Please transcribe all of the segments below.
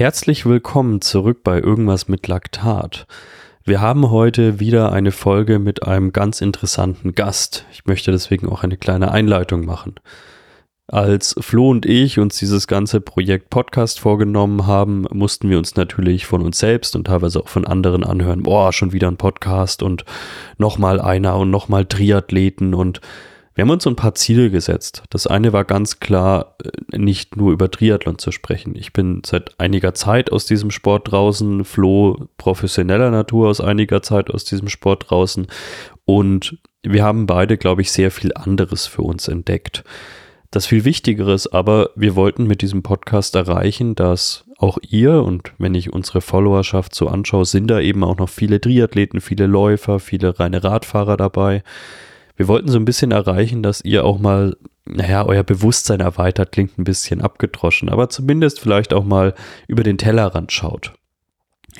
Herzlich willkommen zurück bei Irgendwas mit Laktat. Wir haben heute wieder eine Folge mit einem ganz interessanten Gast. Ich möchte deswegen auch eine kleine Einleitung machen. Als Flo und ich uns dieses ganze Projekt Podcast vorgenommen haben, mussten wir uns natürlich von uns selbst und teilweise auch von anderen anhören, boah, schon wieder ein Podcast und nochmal einer und nochmal Triathleten und wir haben uns ein paar Ziele gesetzt. Das eine war ganz klar, äh, nicht nur über Triathlon zu sprechen. Ich bin seit einiger Zeit aus diesem Sport draußen, Flo professioneller Natur aus einiger Zeit aus diesem Sport draußen und wir haben beide, glaube ich, sehr viel anderes für uns entdeckt. Das viel Wichtigere ist aber, wir wollten mit diesem Podcast erreichen, dass auch ihr und wenn ich unsere Followerschaft so anschaue, sind da eben auch noch viele Triathleten, viele Läufer, viele reine Radfahrer dabei wir wollten so ein bisschen erreichen, dass ihr auch mal, naja, euer Bewusstsein erweitert, klingt ein bisschen abgedroschen, aber zumindest vielleicht auch mal über den Tellerrand schaut.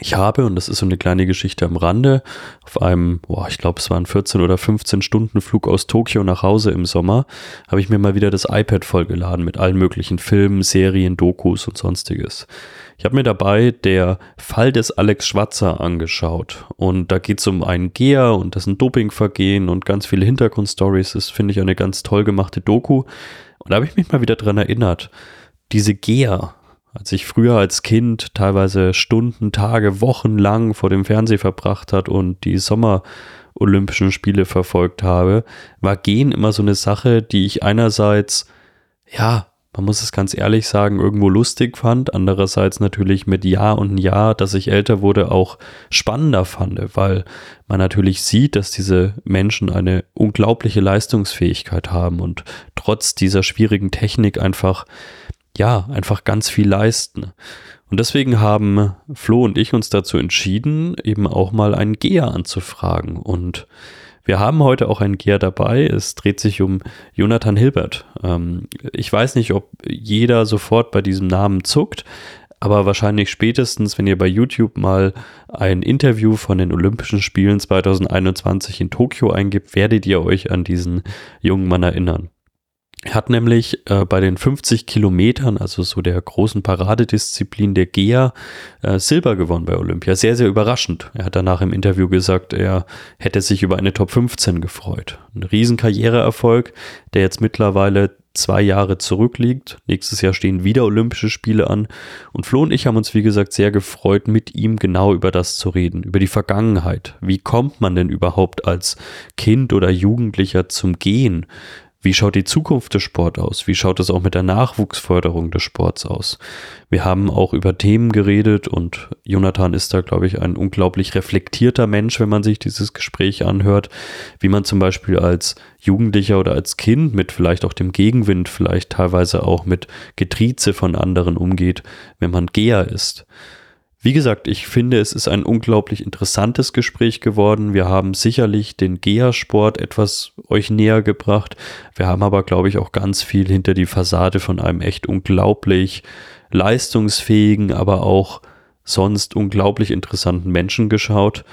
Ich habe, und das ist so eine kleine Geschichte am Rande, auf einem, boah, ich glaube, es waren 14 oder 15 Stunden Flug aus Tokio nach Hause im Sommer, habe ich mir mal wieder das iPad vollgeladen mit allen möglichen Filmen, Serien, Dokus und sonstiges. Ich habe mir dabei der Fall des Alex Schwatzer angeschaut und da geht es um einen Geher und das ist ein Dopingvergehen und ganz viele Hintergrundstories. Das finde ich eine ganz toll gemachte Doku. Und da habe ich mich mal wieder dran erinnert. Diese Geher, als ich früher als Kind teilweise Stunden, Tage, Wochen lang vor dem Fernseher verbracht hat und die Sommer-Olympischen Spiele verfolgt habe, war Gehen immer so eine Sache, die ich einerseits, ja, man muss es ganz ehrlich sagen, irgendwo lustig fand, andererseits natürlich mit Jahr und Jahr, dass ich älter wurde, auch spannender fand, weil man natürlich sieht, dass diese Menschen eine unglaubliche Leistungsfähigkeit haben und trotz dieser schwierigen Technik einfach ja, einfach ganz viel leisten. Und deswegen haben Flo und ich uns dazu entschieden, eben auch mal einen Geher anzufragen. Und wir haben heute auch einen Geher dabei. Es dreht sich um Jonathan Hilbert. Ähm, ich weiß nicht, ob jeder sofort bei diesem Namen zuckt, aber wahrscheinlich spätestens, wenn ihr bei YouTube mal ein Interview von den Olympischen Spielen 2021 in Tokio eingibt, werdet ihr euch an diesen jungen Mann erinnern. Er hat nämlich äh, bei den 50 Kilometern, also so der großen Paradedisziplin der GEA, äh, Silber gewonnen bei Olympia. Sehr, sehr überraschend. Er hat danach im Interview gesagt, er hätte sich über eine Top 15 gefreut. Ein riesen Karriereerfolg, der jetzt mittlerweile zwei Jahre zurückliegt. Nächstes Jahr stehen wieder Olympische Spiele an. Und Flo und ich haben uns, wie gesagt, sehr gefreut, mit ihm genau über das zu reden, über die Vergangenheit. Wie kommt man denn überhaupt als Kind oder Jugendlicher zum Gehen? Wie schaut die Zukunft des Sports aus? Wie schaut es auch mit der Nachwuchsförderung des Sports aus? Wir haben auch über Themen geredet und Jonathan ist da, glaube ich, ein unglaublich reflektierter Mensch, wenn man sich dieses Gespräch anhört, wie man zum Beispiel als Jugendlicher oder als Kind mit vielleicht auch dem Gegenwind, vielleicht teilweise auch mit Getrieze von anderen umgeht, wenn man Geher ist. Wie gesagt, ich finde, es ist ein unglaublich interessantes Gespräch geworden. Wir haben sicherlich den GEA-Sport etwas euch näher gebracht. Wir haben aber, glaube ich, auch ganz viel hinter die Fassade von einem echt unglaublich leistungsfähigen, aber auch sonst unglaublich interessanten Menschen geschaut.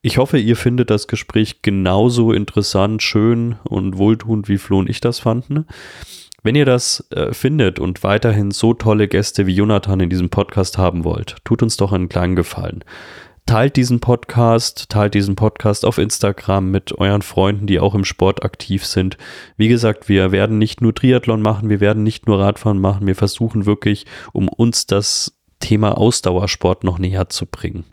Ich hoffe, ihr findet das Gespräch genauso interessant, schön und wohltuend, wie Flo und ich das fanden. Wenn ihr das äh, findet und weiterhin so tolle Gäste wie Jonathan in diesem Podcast haben wollt, tut uns doch einen kleinen Gefallen. Teilt diesen Podcast, teilt diesen Podcast auf Instagram mit euren Freunden, die auch im Sport aktiv sind. Wie gesagt, wir werden nicht nur Triathlon machen, wir werden nicht nur Radfahren machen, wir versuchen wirklich, um uns das Thema Ausdauersport noch näher zu bringen.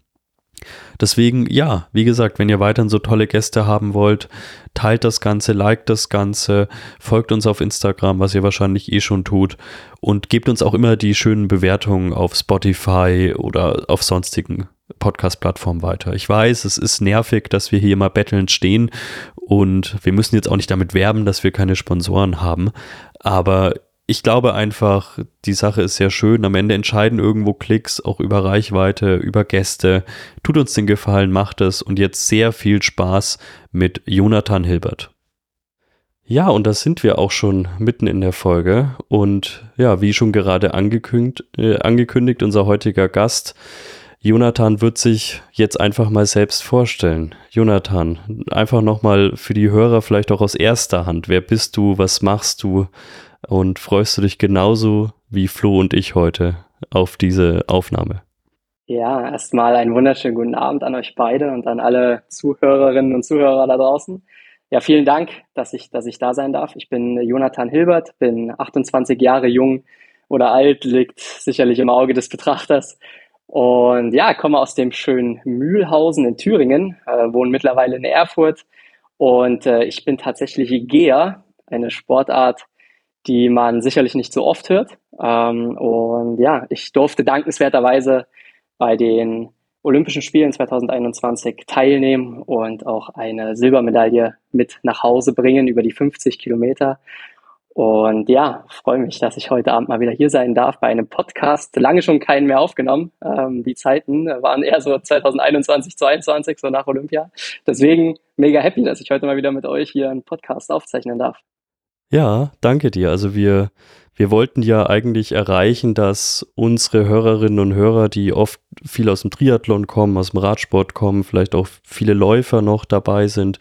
Deswegen, ja, wie gesagt, wenn ihr weiterhin so tolle Gäste haben wollt, teilt das Ganze, liked das Ganze, folgt uns auf Instagram, was ihr wahrscheinlich eh schon tut und gebt uns auch immer die schönen Bewertungen auf Spotify oder auf sonstigen Podcast-Plattformen weiter. Ich weiß, es ist nervig, dass wir hier immer bettelnd stehen und wir müssen jetzt auch nicht damit werben, dass wir keine Sponsoren haben, aber ich glaube einfach, die Sache ist sehr schön. Am Ende entscheiden irgendwo Klicks, auch über Reichweite, über Gäste. Tut uns den Gefallen, macht es und jetzt sehr viel Spaß mit Jonathan Hilbert. Ja, und da sind wir auch schon mitten in der Folge. Und ja, wie schon gerade angekündigt, äh, angekündigt unser heutiger Gast, Jonathan wird sich jetzt einfach mal selbst vorstellen. Jonathan, einfach nochmal für die Hörer vielleicht auch aus erster Hand. Wer bist du? Was machst du? Und freust du dich genauso wie Flo und ich heute auf diese Aufnahme. Ja, erstmal einen wunderschönen guten Abend an euch beide und an alle Zuhörerinnen und Zuhörer da draußen. Ja, vielen Dank, dass ich, dass ich da sein darf. Ich bin Jonathan Hilbert, bin 28 Jahre jung oder alt, liegt sicherlich im Auge des Betrachters. Und ja, komme aus dem schönen Mühlhausen in Thüringen, äh, wohne mittlerweile in Erfurt. Und äh, ich bin tatsächlich Geher, eine Sportart, die man sicherlich nicht so oft hört. Ähm, und ja, ich durfte dankenswerterweise bei den Olympischen Spielen 2021 teilnehmen und auch eine Silbermedaille mit nach Hause bringen über die 50 Kilometer. Und ja, freue mich, dass ich heute Abend mal wieder hier sein darf bei einem Podcast. Lange schon keinen mehr aufgenommen. Ähm, die Zeiten waren eher so 2021, 2022, so nach Olympia. Deswegen mega happy, dass ich heute mal wieder mit euch hier einen Podcast aufzeichnen darf. Ja, danke dir. Also wir wir wollten ja eigentlich erreichen, dass unsere Hörerinnen und Hörer, die oft viel aus dem Triathlon kommen, aus dem Radsport kommen, vielleicht auch viele Läufer noch dabei sind,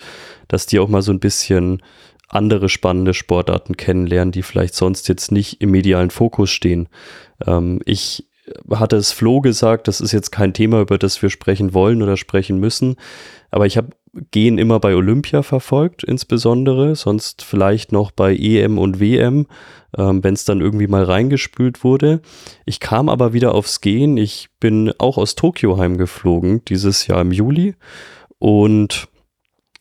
dass die auch mal so ein bisschen andere spannende Sportarten kennenlernen, die vielleicht sonst jetzt nicht im medialen Fokus stehen. Ähm, ich hatte es Flo gesagt, das ist jetzt kein Thema, über das wir sprechen wollen oder sprechen müssen. Aber ich habe Gehen immer bei Olympia verfolgt, insbesondere, sonst vielleicht noch bei EM und WM, ähm, wenn es dann irgendwie mal reingespült wurde. Ich kam aber wieder aufs Gehen. Ich bin auch aus Tokio heimgeflogen, dieses Jahr im Juli. Und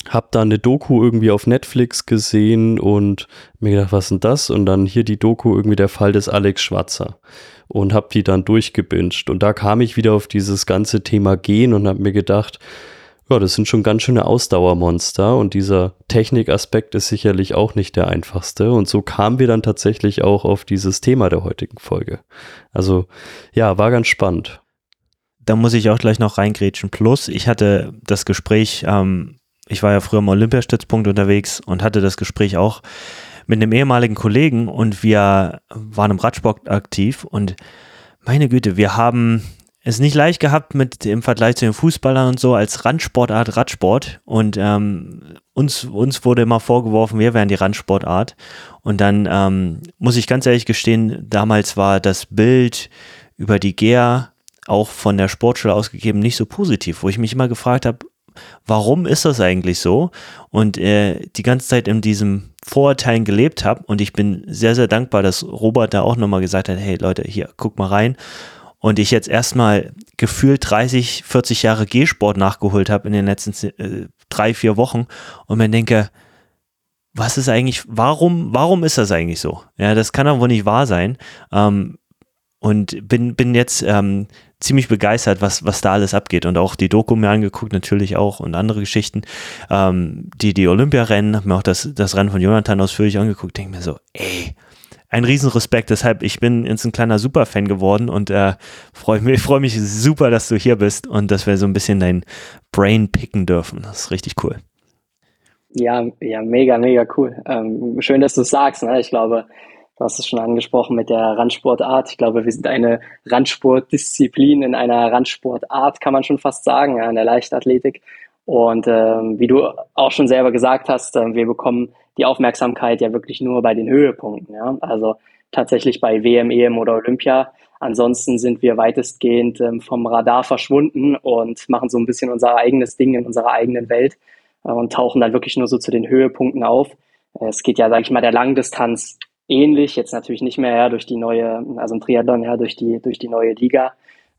habe da eine Doku irgendwie auf Netflix gesehen und mir gedacht, was denn das? Und dann hier die Doku irgendwie der Fall des Alex Schwarzer und habe die dann durchgebinged. Und da kam ich wieder auf dieses ganze Thema Gehen und habe mir gedacht, ja, das sind schon ganz schöne Ausdauermonster und dieser Technikaspekt ist sicherlich auch nicht der einfachste. Und so kamen wir dann tatsächlich auch auf dieses Thema der heutigen Folge. Also ja, war ganz spannend. Da muss ich auch gleich noch reingrätschen. Plus, ich hatte das Gespräch, ähm, ich war ja früher im Olympiastützpunkt unterwegs und hatte das Gespräch auch mit einem ehemaligen Kollegen und wir waren im Radsport aktiv und meine Güte, wir haben es nicht leicht gehabt mit im Vergleich zu den Fußballern und so als Randsportart Radsport und ähm, uns, uns wurde immer vorgeworfen, wir wären die Randsportart und dann ähm, muss ich ganz ehrlich gestehen, damals war das Bild über die GEA auch von der Sportschule ausgegeben nicht so positiv, wo ich mich immer gefragt habe, warum ist das eigentlich so? Und äh, die ganze Zeit in diesem Vorurteilen gelebt habe. Und ich bin sehr, sehr dankbar, dass Robert da auch nochmal gesagt hat, hey Leute, hier, guck mal rein. Und ich jetzt erstmal gefühlt 30, 40 Jahre G-Sport nachgeholt habe in den letzten äh, drei, vier Wochen und mir denke, was ist eigentlich, warum, warum ist das eigentlich so? Ja, das kann doch wohl nicht wahr sein. Ähm, und bin, bin jetzt ähm, ziemlich begeistert, was, was da alles abgeht. Und auch die Doku mir angeguckt, natürlich auch und andere Geschichten. Ähm, die, die Olympiarennen, habe mir auch das, das Rennen von Jonathan ausführlich angeguckt, denke mir so, ey, ein Riesenrespekt. Deshalb, ich bin jetzt ein kleiner Superfan geworden und äh, freue mich, freu mich super, dass du hier bist und dass wir so ein bisschen dein Brain picken dürfen. Das ist richtig cool. Ja, ja, mega, mega cool. Ähm, schön, dass du es sagst. Ne? Ich glaube, Du hast es schon angesprochen mit der Randsportart. Ich glaube, wir sind eine Randsportdisziplin in einer Randsportart, kann man schon fast sagen, ja, in der Leichtathletik. Und ähm, wie du auch schon selber gesagt hast, äh, wir bekommen die Aufmerksamkeit ja wirklich nur bei den Höhepunkten. Ja? Also tatsächlich bei WM, EM oder Olympia. Ansonsten sind wir weitestgehend ähm, vom Radar verschwunden und machen so ein bisschen unser eigenes Ding in unserer eigenen Welt äh, und tauchen dann wirklich nur so zu den Höhepunkten auf. Es geht ja, sage ich mal, der Langdistanz ähnlich, jetzt natürlich nicht mehr ja, durch die neue, also im Triathlon, ja, durch die, durch die neue Liga,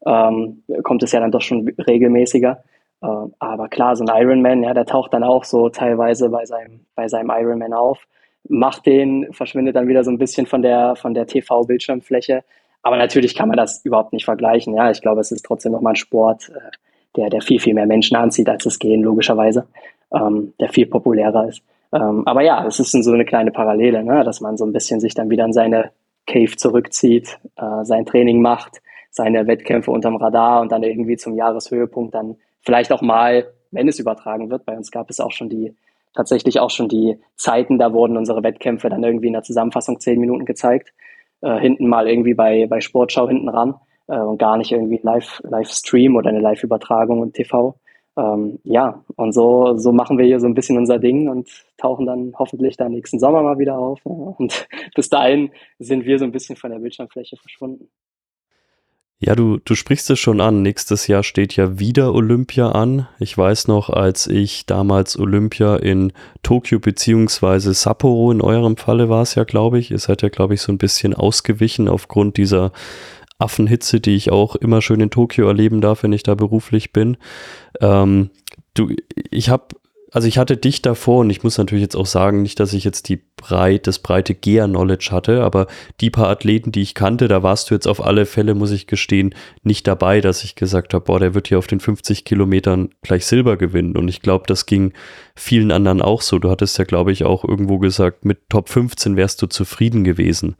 ähm, kommt es ja dann doch schon regelmäßiger. Äh, aber klar, so ein Ironman, ja, der taucht dann auch so teilweise bei seinem, bei seinem Ironman auf, macht den, verschwindet dann wieder so ein bisschen von der, von der TV-Bildschirmfläche. Aber natürlich kann man das überhaupt nicht vergleichen. Ja, ich glaube, es ist trotzdem nochmal ein Sport, äh, der, der viel, viel mehr Menschen anzieht als das Gehen, logischerweise, ähm, der viel populärer ist. Ähm, aber ja, es ist so eine kleine Parallele, ne? dass man so ein bisschen sich dann wieder in seine Cave zurückzieht, äh, sein Training macht, seine Wettkämpfe unterm Radar und dann irgendwie zum Jahreshöhepunkt dann vielleicht auch mal, wenn es übertragen wird, bei uns gab es auch schon die, tatsächlich auch schon die Zeiten, da wurden unsere Wettkämpfe dann irgendwie in der Zusammenfassung zehn Minuten gezeigt, äh, hinten mal irgendwie bei, bei Sportschau hinten ran äh, und gar nicht irgendwie Live, Livestream oder eine Live-Übertragung und TV ähm, ja, und so, so machen wir hier so ein bisschen unser Ding und tauchen dann hoffentlich dann nächsten Sommer mal wieder auf. Und bis dahin sind wir so ein bisschen von der Bildschirmfläche verschwunden. Ja, du, du sprichst es schon an. Nächstes Jahr steht ja wieder Olympia an. Ich weiß noch, als ich damals Olympia in Tokio beziehungsweise Sapporo in eurem Falle war es ja, glaube ich. Ihr seid ja, glaube ich, so ein bisschen ausgewichen aufgrund dieser Affenhitze, die ich auch immer schön in Tokio erleben darf, wenn ich da beruflich bin. Ähm, du, ich habe also ich hatte dich davor und ich muss natürlich jetzt auch sagen, nicht, dass ich jetzt die breit, das breite Gear-Knowledge hatte, aber die paar Athleten, die ich kannte, da warst du jetzt auf alle Fälle, muss ich gestehen, nicht dabei, dass ich gesagt habe, boah, der wird hier auf den 50 Kilometern gleich Silber gewinnen. Und ich glaube, das ging vielen anderen auch so. Du hattest ja, glaube ich, auch irgendwo gesagt, mit Top 15 wärst du zufrieden gewesen.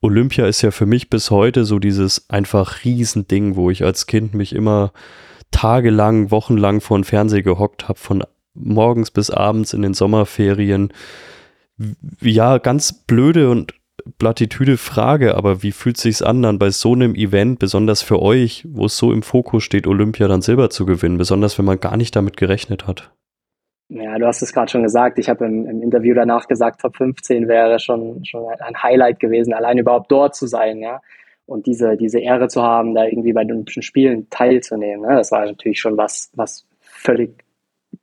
Olympia ist ja für mich bis heute so dieses einfach Riesending, wo ich als Kind mich immer tagelang, wochenlang vor den Fernseher gehockt habe, von morgens bis abends in den Sommerferien. Ja, ganz blöde und Plattitüde Frage, aber wie fühlt sich's an, dann bei so einem Event, besonders für euch, wo es so im Fokus steht, Olympia dann Silber zu gewinnen, besonders wenn man gar nicht damit gerechnet hat? Ja, du hast es gerade schon gesagt. Ich habe im, im, Interview danach gesagt, Top 15 wäre schon, schon ein Highlight gewesen, allein überhaupt dort zu sein, ja. Und diese, diese Ehre zu haben, da irgendwie bei den Olympischen Spielen teilzunehmen, ne? das war natürlich schon was, was völlig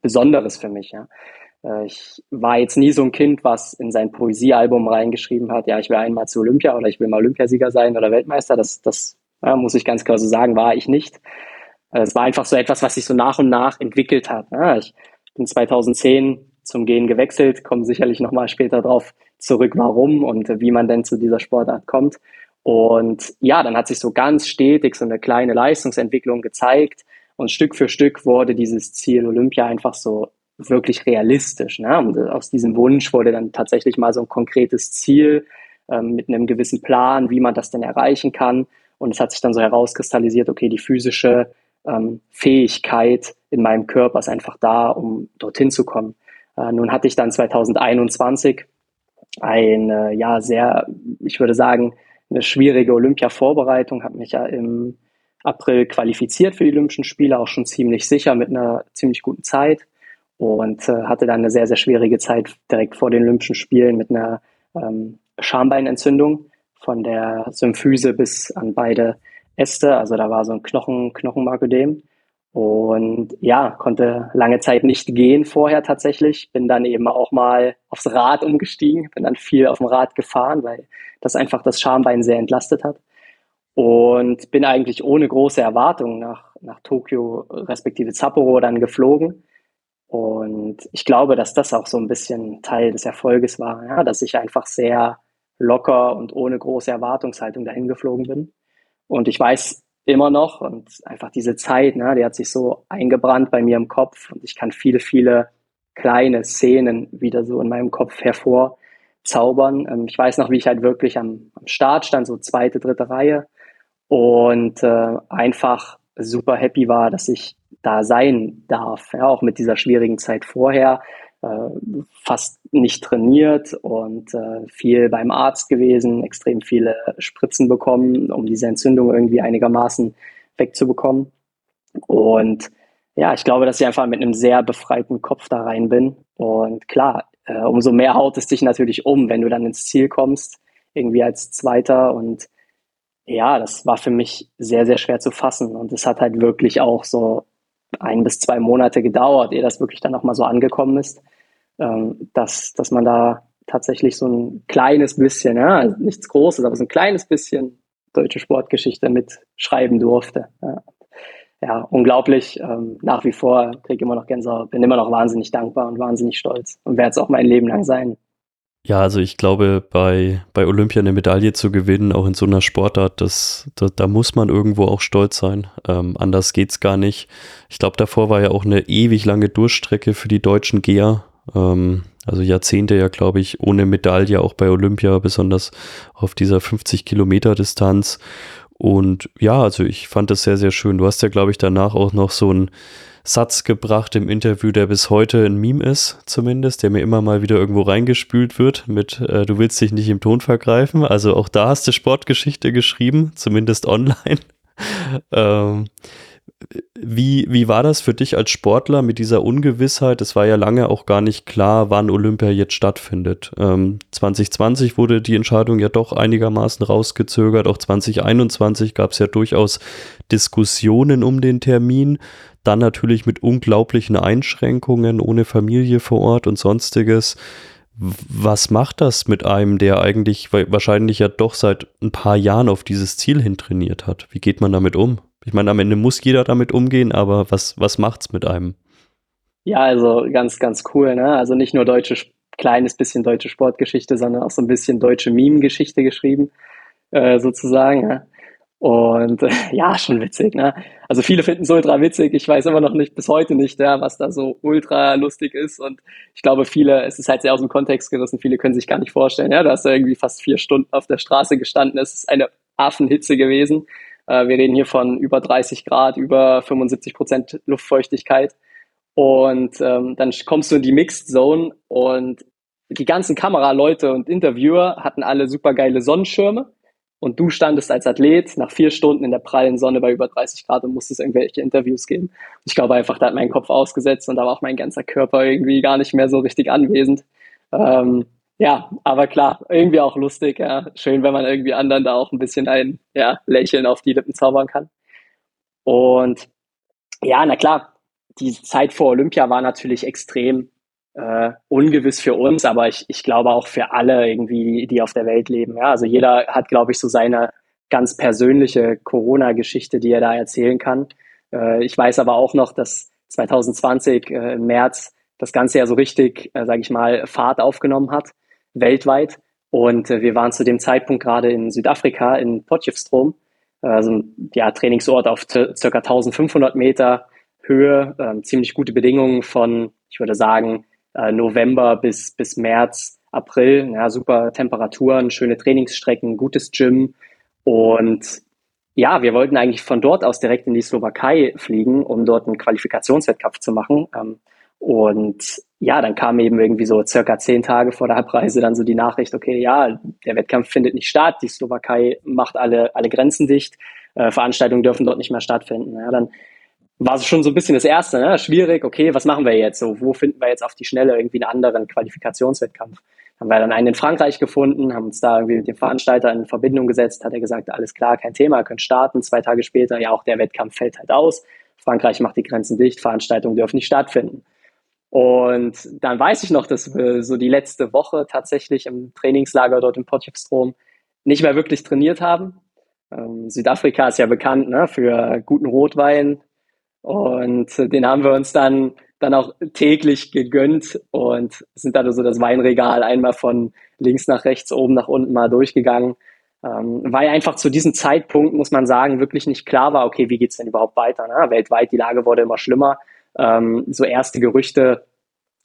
Besonderes für mich. Ja. Äh, ich war jetzt nie so ein Kind, was in sein Poesiealbum reingeschrieben hat, ja, ich will einmal zu Olympia oder ich will mal Olympiasieger sein oder Weltmeister. Das, das ja, muss ich ganz klar so sagen, war ich nicht. Äh, es war einfach so etwas, was sich so nach und nach entwickelt hat. Ja, ich bin 2010 zum Gehen gewechselt, komme sicherlich nochmal später drauf zurück, warum und wie man denn zu dieser Sportart kommt. Und ja, dann hat sich so ganz stetig so eine kleine Leistungsentwicklung gezeigt. Und Stück für Stück wurde dieses Ziel Olympia einfach so wirklich realistisch. Ne? Und aus diesem Wunsch wurde dann tatsächlich mal so ein konkretes Ziel ähm, mit einem gewissen Plan, wie man das denn erreichen kann. Und es hat sich dann so herauskristallisiert, okay, die physische ähm, Fähigkeit in meinem Körper ist einfach da, um dorthin zu kommen. Äh, nun hatte ich dann 2021 eine, ja, sehr, ich würde sagen, eine schwierige Olympia-Vorbereitung, habe mich ja im April qualifiziert für die Olympischen Spiele, auch schon ziemlich sicher mit einer ziemlich guten Zeit und äh, hatte dann eine sehr, sehr schwierige Zeit direkt vor den Olympischen Spielen mit einer ähm, Schambeinentzündung von der Symphyse bis an beide Äste. Also da war so ein Knochen, Knochenmarködem. Und ja, konnte lange Zeit nicht gehen vorher tatsächlich. Bin dann eben auch mal aufs Rad umgestiegen, bin dann viel auf dem Rad gefahren, weil das einfach das Schambein sehr entlastet hat und bin eigentlich ohne große Erwartungen nach, nach Tokio respektive Sapporo dann geflogen. Und ich glaube, dass das auch so ein bisschen Teil des Erfolges war, ja, dass ich einfach sehr locker und ohne große Erwartungshaltung dahin geflogen bin. Und ich weiß immer noch und einfach diese Zeit, ne, die hat sich so eingebrannt bei mir im Kopf und ich kann viele, viele kleine Szenen wieder so in meinem Kopf hervorzaubern. Ähm, ich weiß noch, wie ich halt wirklich am, am Start stand, so zweite, dritte Reihe und äh, einfach super happy war, dass ich da sein darf, ja, auch mit dieser schwierigen Zeit vorher, äh, fast nicht trainiert und äh, viel beim Arzt gewesen, extrem viele Spritzen bekommen, um diese Entzündung irgendwie einigermaßen wegzubekommen. Und ja, ich glaube, dass ich einfach mit einem sehr befreiten Kopf da rein bin. Und klar, äh, umso mehr haut es dich natürlich um, wenn du dann ins Ziel kommst, irgendwie als Zweiter und ja, das war für mich sehr, sehr schwer zu fassen. Und es hat halt wirklich auch so ein bis zwei Monate gedauert, ehe das wirklich dann nochmal so angekommen ist, ähm, dass, dass man da tatsächlich so ein kleines bisschen, ja, nichts Großes, aber so ein kleines bisschen deutsche Sportgeschichte mitschreiben durfte. Ja, ja unglaublich. Ähm, nach wie vor kriege immer noch Gänsehaut, bin immer noch wahnsinnig dankbar und wahnsinnig stolz und werde es auch mein Leben lang sein. Ja, also ich glaube, bei, bei Olympia eine Medaille zu gewinnen, auch in so einer Sportart, das, da, da muss man irgendwo auch stolz sein. Ähm, anders geht's gar nicht. Ich glaube, davor war ja auch eine ewig lange Durchstrecke für die deutschen Geher. Ähm, also Jahrzehnte ja, glaube ich, ohne Medaille auch bei Olympia, besonders auf dieser 50 Kilometer Distanz. Und ja, also ich fand das sehr, sehr schön. Du hast ja, glaube ich, danach auch noch so ein Satz gebracht im Interview, der bis heute ein Meme ist, zumindest, der mir immer mal wieder irgendwo reingespült wird mit äh, Du willst dich nicht im Ton vergreifen. Also auch da hast du Sportgeschichte geschrieben, zumindest online. ähm, wie, wie war das für dich als Sportler mit dieser Ungewissheit? Es war ja lange auch gar nicht klar, wann Olympia jetzt stattfindet. Ähm, 2020 wurde die Entscheidung ja doch einigermaßen rausgezögert. Auch 2021 gab es ja durchaus Diskussionen um den Termin. Dann natürlich mit unglaublichen Einschränkungen, ohne Familie vor Ort und sonstiges. Was macht das mit einem, der eigentlich wahrscheinlich ja doch seit ein paar Jahren auf dieses Ziel hin trainiert hat? Wie geht man damit um? Ich meine, am Ende muss jeder damit umgehen, aber was, was macht's mit einem? Ja, also ganz, ganz cool, ne? Also nicht nur deutsche, kleines bisschen deutsche Sportgeschichte, sondern auch so ein bisschen deutsche Meme-Geschichte geschrieben, äh, sozusagen. Ja? Und äh, ja, schon witzig, ne? Also viele finden es ultra witzig. Ich weiß immer noch nicht, bis heute nicht, ja, was da so ultra lustig ist. Und ich glaube, viele, es ist halt sehr aus dem Kontext gerissen, viele können sich gar nicht vorstellen, ja, du hast da irgendwie fast vier Stunden auf der Straße gestanden. Es ist eine Affenhitze gewesen. Äh, wir reden hier von über 30 Grad, über 75 Prozent Luftfeuchtigkeit. Und ähm, dann kommst du in die Mixed Zone und die ganzen Kameraleute und Interviewer hatten alle super geile Sonnenschirme. Und du standest als Athlet nach vier Stunden in der prallen Sonne bei über 30 Grad und musstest irgendwelche Interviews geben. Ich glaube einfach, da hat mein Kopf ausgesetzt und da war auch mein ganzer Körper irgendwie gar nicht mehr so richtig anwesend. Ähm, ja, aber klar, irgendwie auch lustig, ja. Schön, wenn man irgendwie anderen da auch ein bisschen ein ja, Lächeln auf die Lippen zaubern kann. Und ja, na klar, die Zeit vor Olympia war natürlich extrem äh, ungewiss für uns, aber ich, ich glaube auch für alle irgendwie, die auf der Welt leben. Ja, also jeder hat, glaube ich, so seine ganz persönliche Corona-Geschichte, die er da erzählen kann. Äh, ich weiß aber auch noch, dass 2020 äh, im März das Ganze ja so richtig, äh, sage ich mal, Fahrt aufgenommen hat weltweit. Und äh, wir waren zu dem Zeitpunkt gerade in Südafrika, in Potchefstroom, also ein ja, Trainingsort auf circa 1500 Meter Höhe, äh, ziemlich gute Bedingungen von, ich würde sagen, äh, November bis, bis März, April, ja, super Temperaturen, schöne Trainingsstrecken, gutes Gym. Und ja, wir wollten eigentlich von dort aus direkt in die Slowakei fliegen, um dort einen Qualifikationswettkampf zu machen. Ähm, und ja, dann kam eben irgendwie so circa zehn Tage vor der Abreise dann so die Nachricht, okay, ja, der Wettkampf findet nicht statt, die Slowakei macht alle, alle Grenzen dicht, äh, Veranstaltungen dürfen dort nicht mehr stattfinden. Ja, dann war es schon so ein bisschen das Erste, ne? schwierig, okay, was machen wir jetzt? So, wo finden wir jetzt auf die Schnelle irgendwie einen anderen Qualifikationswettkampf? Haben wir dann einen in Frankreich gefunden, haben uns da irgendwie mit dem Veranstalter in Verbindung gesetzt, hat er gesagt, alles klar, kein Thema, könnt starten. Zwei Tage später, ja, auch der Wettkampf fällt halt aus. Frankreich macht die Grenzen dicht, Veranstaltungen dürfen nicht stattfinden. Und dann weiß ich noch, dass wir so die letzte Woche tatsächlich im Trainingslager dort in Potchefstroom nicht mehr wirklich trainiert haben. Ähm, Südafrika ist ja bekannt ne, für guten Rotwein und den haben wir uns dann, dann auch täglich gegönnt und sind dann so das Weinregal einmal von links nach rechts, oben nach unten mal durchgegangen. Ähm, weil einfach zu diesem Zeitpunkt, muss man sagen, wirklich nicht klar war, okay, wie geht's denn überhaupt weiter? Ne? Weltweit, die Lage wurde immer schlimmer. Ähm, so erste Gerüchte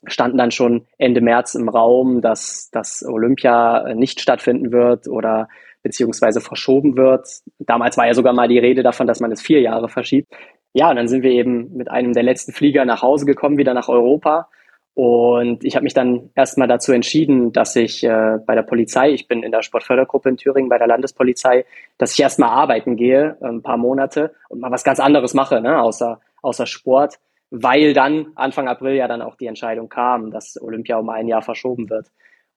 standen dann schon Ende März im Raum, dass, dass Olympia nicht stattfinden wird oder beziehungsweise verschoben wird. Damals war ja sogar mal die Rede davon, dass man es vier Jahre verschiebt. Ja, und dann sind wir eben mit einem der letzten Flieger nach Hause gekommen, wieder nach Europa. Und ich habe mich dann erstmal dazu entschieden, dass ich äh, bei der Polizei, ich bin in der Sportfördergruppe in Thüringen bei der Landespolizei, dass ich erstmal arbeiten gehe, äh, ein paar Monate und mal was ganz anderes mache, ne, außer, außer Sport weil dann Anfang April ja dann auch die Entscheidung kam, dass Olympia um ein Jahr verschoben wird.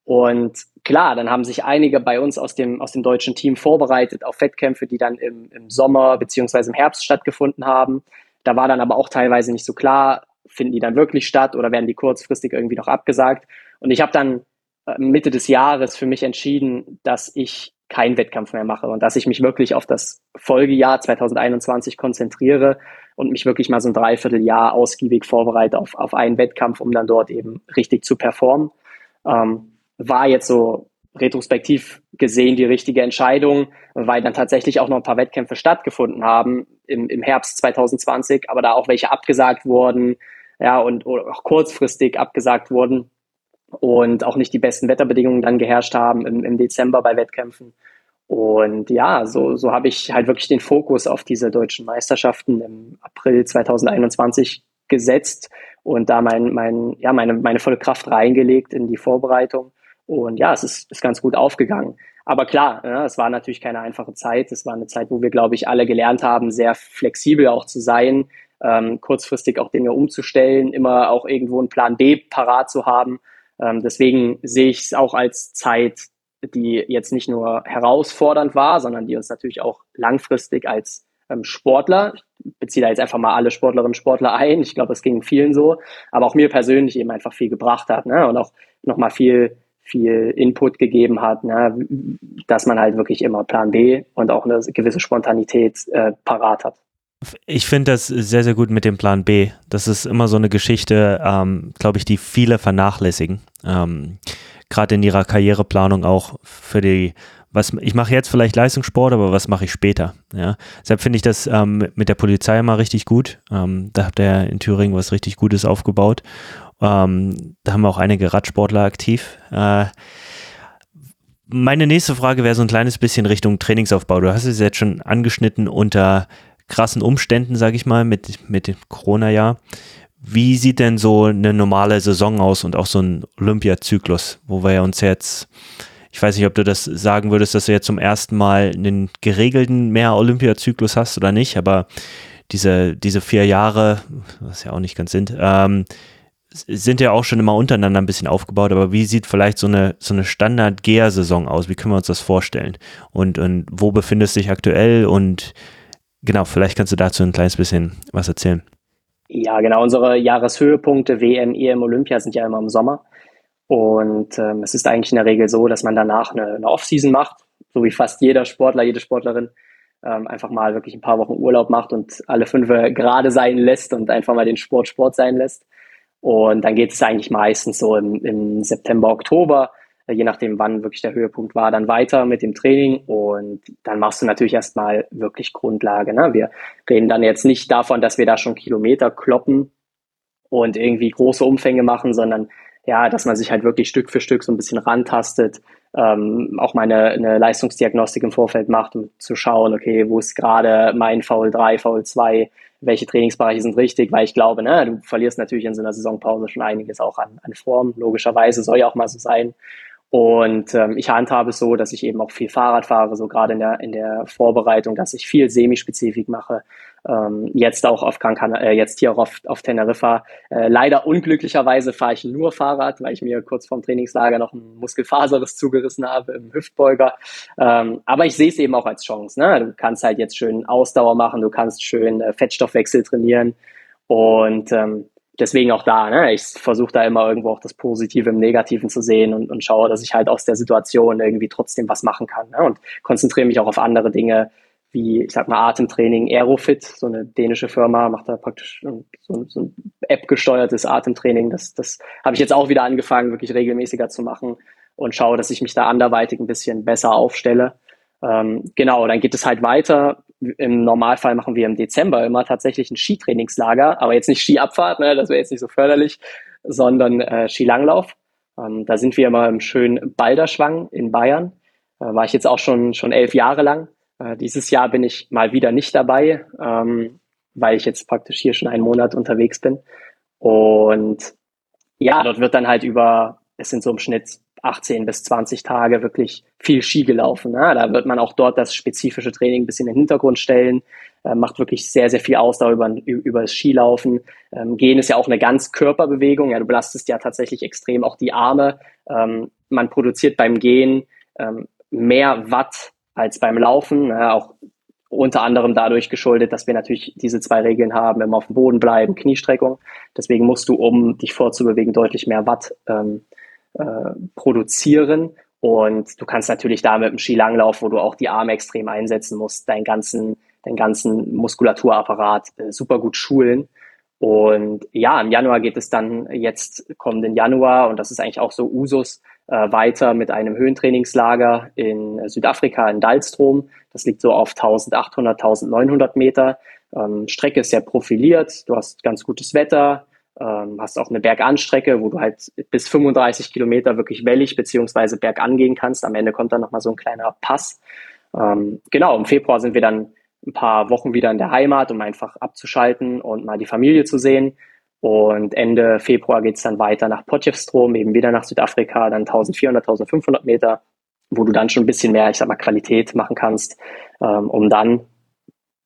Und klar, dann haben sich einige bei uns aus dem, aus dem deutschen Team vorbereitet auf Wettkämpfe, die dann im, im Sommer beziehungsweise im Herbst stattgefunden haben. Da war dann aber auch teilweise nicht so klar, finden die dann wirklich statt oder werden die kurzfristig irgendwie noch abgesagt. Und ich habe dann äh, Mitte des Jahres für mich entschieden, dass ich keinen Wettkampf mehr mache und dass ich mich wirklich auf das Folgejahr 2021 konzentriere und mich wirklich mal so ein Dreivierteljahr ausgiebig vorbereite auf, auf einen Wettkampf, um dann dort eben richtig zu performen. Ähm, war jetzt so retrospektiv gesehen die richtige Entscheidung, weil dann tatsächlich auch noch ein paar Wettkämpfe stattgefunden haben im, im Herbst 2020, aber da auch welche abgesagt wurden, ja, und oder auch kurzfristig abgesagt wurden und auch nicht die besten Wetterbedingungen dann geherrscht haben im, im Dezember bei Wettkämpfen. Und ja, so, so habe ich halt wirklich den Fokus auf diese deutschen Meisterschaften im April 2021 gesetzt und da mein, mein, ja, meine, meine volle Kraft reingelegt in die Vorbereitung. Und ja, es ist, ist ganz gut aufgegangen. Aber klar, ja, es war natürlich keine einfache Zeit. Es war eine Zeit, wo wir, glaube ich, alle gelernt haben, sehr flexibel auch zu sein, ähm, kurzfristig auch Dinge umzustellen, immer auch irgendwo einen Plan B parat zu haben. Ähm, deswegen sehe ich es auch als Zeit, die jetzt nicht nur herausfordernd war, sondern die uns natürlich auch langfristig als ähm, Sportler, ich beziehe da jetzt einfach mal alle Sportlerinnen und Sportler ein, ich glaube, es ging vielen so, aber auch mir persönlich eben einfach viel gebracht hat ne? und auch nochmal viel, viel Input gegeben hat, ne? dass man halt wirklich immer Plan B und auch eine gewisse Spontanität äh, parat hat. Ich finde das sehr, sehr gut mit dem Plan B. Das ist immer so eine Geschichte, ähm, glaube ich, die viele vernachlässigen. Ähm, Gerade in ihrer Karriereplanung auch für die was ich mache jetzt vielleicht Leistungssport, aber was mache ich später? Ja, deshalb finde ich das ähm, mit der Polizei immer richtig gut. Ähm, da habt ihr in Thüringen was richtig Gutes aufgebaut. Ähm, da haben wir auch einige Radsportler aktiv. Äh, meine nächste Frage wäre so ein kleines bisschen Richtung Trainingsaufbau. Du hast es jetzt schon angeschnitten unter krassen Umständen, sage ich mal, mit, mit dem Corona-Jahr. Wie sieht denn so eine normale Saison aus und auch so ein Olympiazyklus, wo wir uns jetzt ich weiß nicht, ob du das sagen würdest, dass du jetzt zum ersten Mal einen geregelten Mehr-Olympiazyklus hast oder nicht, aber diese, diese vier Jahre, was ja auch nicht ganz sind, ähm, sind ja auch schon immer untereinander ein bisschen aufgebaut, aber wie sieht vielleicht so eine, so eine Standard-Gear-Saison aus? Wie können wir uns das vorstellen? Und, und wo befindest du dich aktuell? Und genau, vielleicht kannst du dazu ein kleines bisschen was erzählen. Ja, genau. Unsere Jahreshöhepunkte WM, EM, Olympia sind ja immer im Sommer. Und ähm, es ist eigentlich in der Regel so, dass man danach eine, eine Off-Season macht, so wie fast jeder Sportler, jede Sportlerin ähm, einfach mal wirklich ein paar Wochen Urlaub macht und alle fünf gerade sein lässt und einfach mal den Sport Sport sein lässt. Und dann geht es eigentlich meistens so im, im September, Oktober, äh, je nachdem, wann wirklich der Höhepunkt war, dann weiter mit dem Training. Und dann machst du natürlich erstmal wirklich Grundlage. Ne? Wir reden dann jetzt nicht davon, dass wir da schon Kilometer kloppen und irgendwie große Umfänge machen, sondern ja, dass man sich halt wirklich Stück für Stück so ein bisschen rantastet, ähm, auch mal eine, eine Leistungsdiagnostik im Vorfeld macht, um zu schauen, okay, wo ist gerade mein Foul 3, Foul 2, welche Trainingsbereiche sind richtig, weil ich glaube, ne, du verlierst natürlich in so einer Saisonpause schon einiges auch an, an Form, logischerweise, soll ja auch mal so sein. Und ähm, ich handhabe es so, dass ich eben auch viel Fahrrad fahre, so gerade in der, in der Vorbereitung, dass ich viel Semispezifik mache. Ähm, jetzt auch auf Gran Canaria, äh, jetzt hier auf, auf Teneriffa. Äh, leider unglücklicherweise fahre ich nur Fahrrad, weil ich mir kurz vorm Trainingslager noch ein Muskelfaserriss zugerissen habe im Hüftbeuger. Ähm, aber ich sehe es eben auch als Chance. Ne? Du kannst halt jetzt schön Ausdauer machen, du kannst schön äh, Fettstoffwechsel trainieren. Und ähm, deswegen auch da, ne? ich versuche da immer irgendwo auch das Positive im Negativen zu sehen und, und schaue, dass ich halt aus der Situation irgendwie trotzdem was machen kann ne? und konzentriere mich auch auf andere Dinge, wie, ich sag mal, Atemtraining, Aerofit, so eine dänische Firma, macht da praktisch so, so ein App-gesteuertes Atemtraining. Das, das habe ich jetzt auch wieder angefangen, wirklich regelmäßiger zu machen und schaue, dass ich mich da anderweitig ein bisschen besser aufstelle. Ähm, genau, dann geht es halt weiter. Im Normalfall machen wir im Dezember immer tatsächlich ein Skitrainingslager, aber jetzt nicht Skiabfahrt, ne, das wäre jetzt nicht so förderlich, sondern äh, Skilanglauf. Ähm, da sind wir immer im schönen Balderschwang in Bayern. Äh, war ich jetzt auch schon, schon elf Jahre lang. Äh, dieses Jahr bin ich mal wieder nicht dabei, ähm, weil ich jetzt praktisch hier schon einen Monat unterwegs bin. Und ja, dort wird dann halt über, es sind so im Schnitt 18 bis 20 Tage wirklich viel Ski gelaufen. Ne? Da wird man auch dort das spezifische Training ein bisschen in den Hintergrund stellen, äh, macht wirklich sehr, sehr viel Ausdauer über, über das Skilaufen. Ähm, Gehen ist ja auch eine ganz Körperbewegung. Ja, du belastest ja tatsächlich extrem auch die Arme. Ähm, man produziert beim Gehen ähm, mehr Watt als beim Laufen. Ne? Auch unter anderem dadurch geschuldet, dass wir natürlich diese zwei Regeln haben, immer auf dem Boden bleiben, Kniestreckung. Deswegen musst du, um dich vorzubewegen, deutlich mehr Watt ähm, äh, produzieren. Und du kannst natürlich da mit dem Skilanglauf, wo du auch die Arme extrem einsetzen musst, deinen ganzen, deinen ganzen Muskulaturapparat äh, super gut schulen. Und ja, im Januar geht es dann jetzt kommenden Januar, und das ist eigentlich auch so Usus, äh, weiter mit einem Höhentrainingslager in Südafrika, in Dalstrom. Das liegt so auf 1800, 1900 Meter. Ähm, Strecke ist sehr profiliert, du hast ganz gutes Wetter, ähm, hast auch eine Berganstrecke, wo du halt bis 35 Kilometer wirklich wellig beziehungsweise bergan gehen kannst. Am Ende kommt dann nochmal so ein kleiner Pass. Ähm, genau, im Februar sind wir dann ein paar Wochen wieder in der Heimat, um einfach abzuschalten und mal die Familie zu sehen. Und Ende Februar geht es dann weiter nach Potchefstroom, eben wieder nach Südafrika, dann 1400, 1500 Meter, wo du dann schon ein bisschen mehr, ich sag mal, Qualität machen kannst, ähm, um dann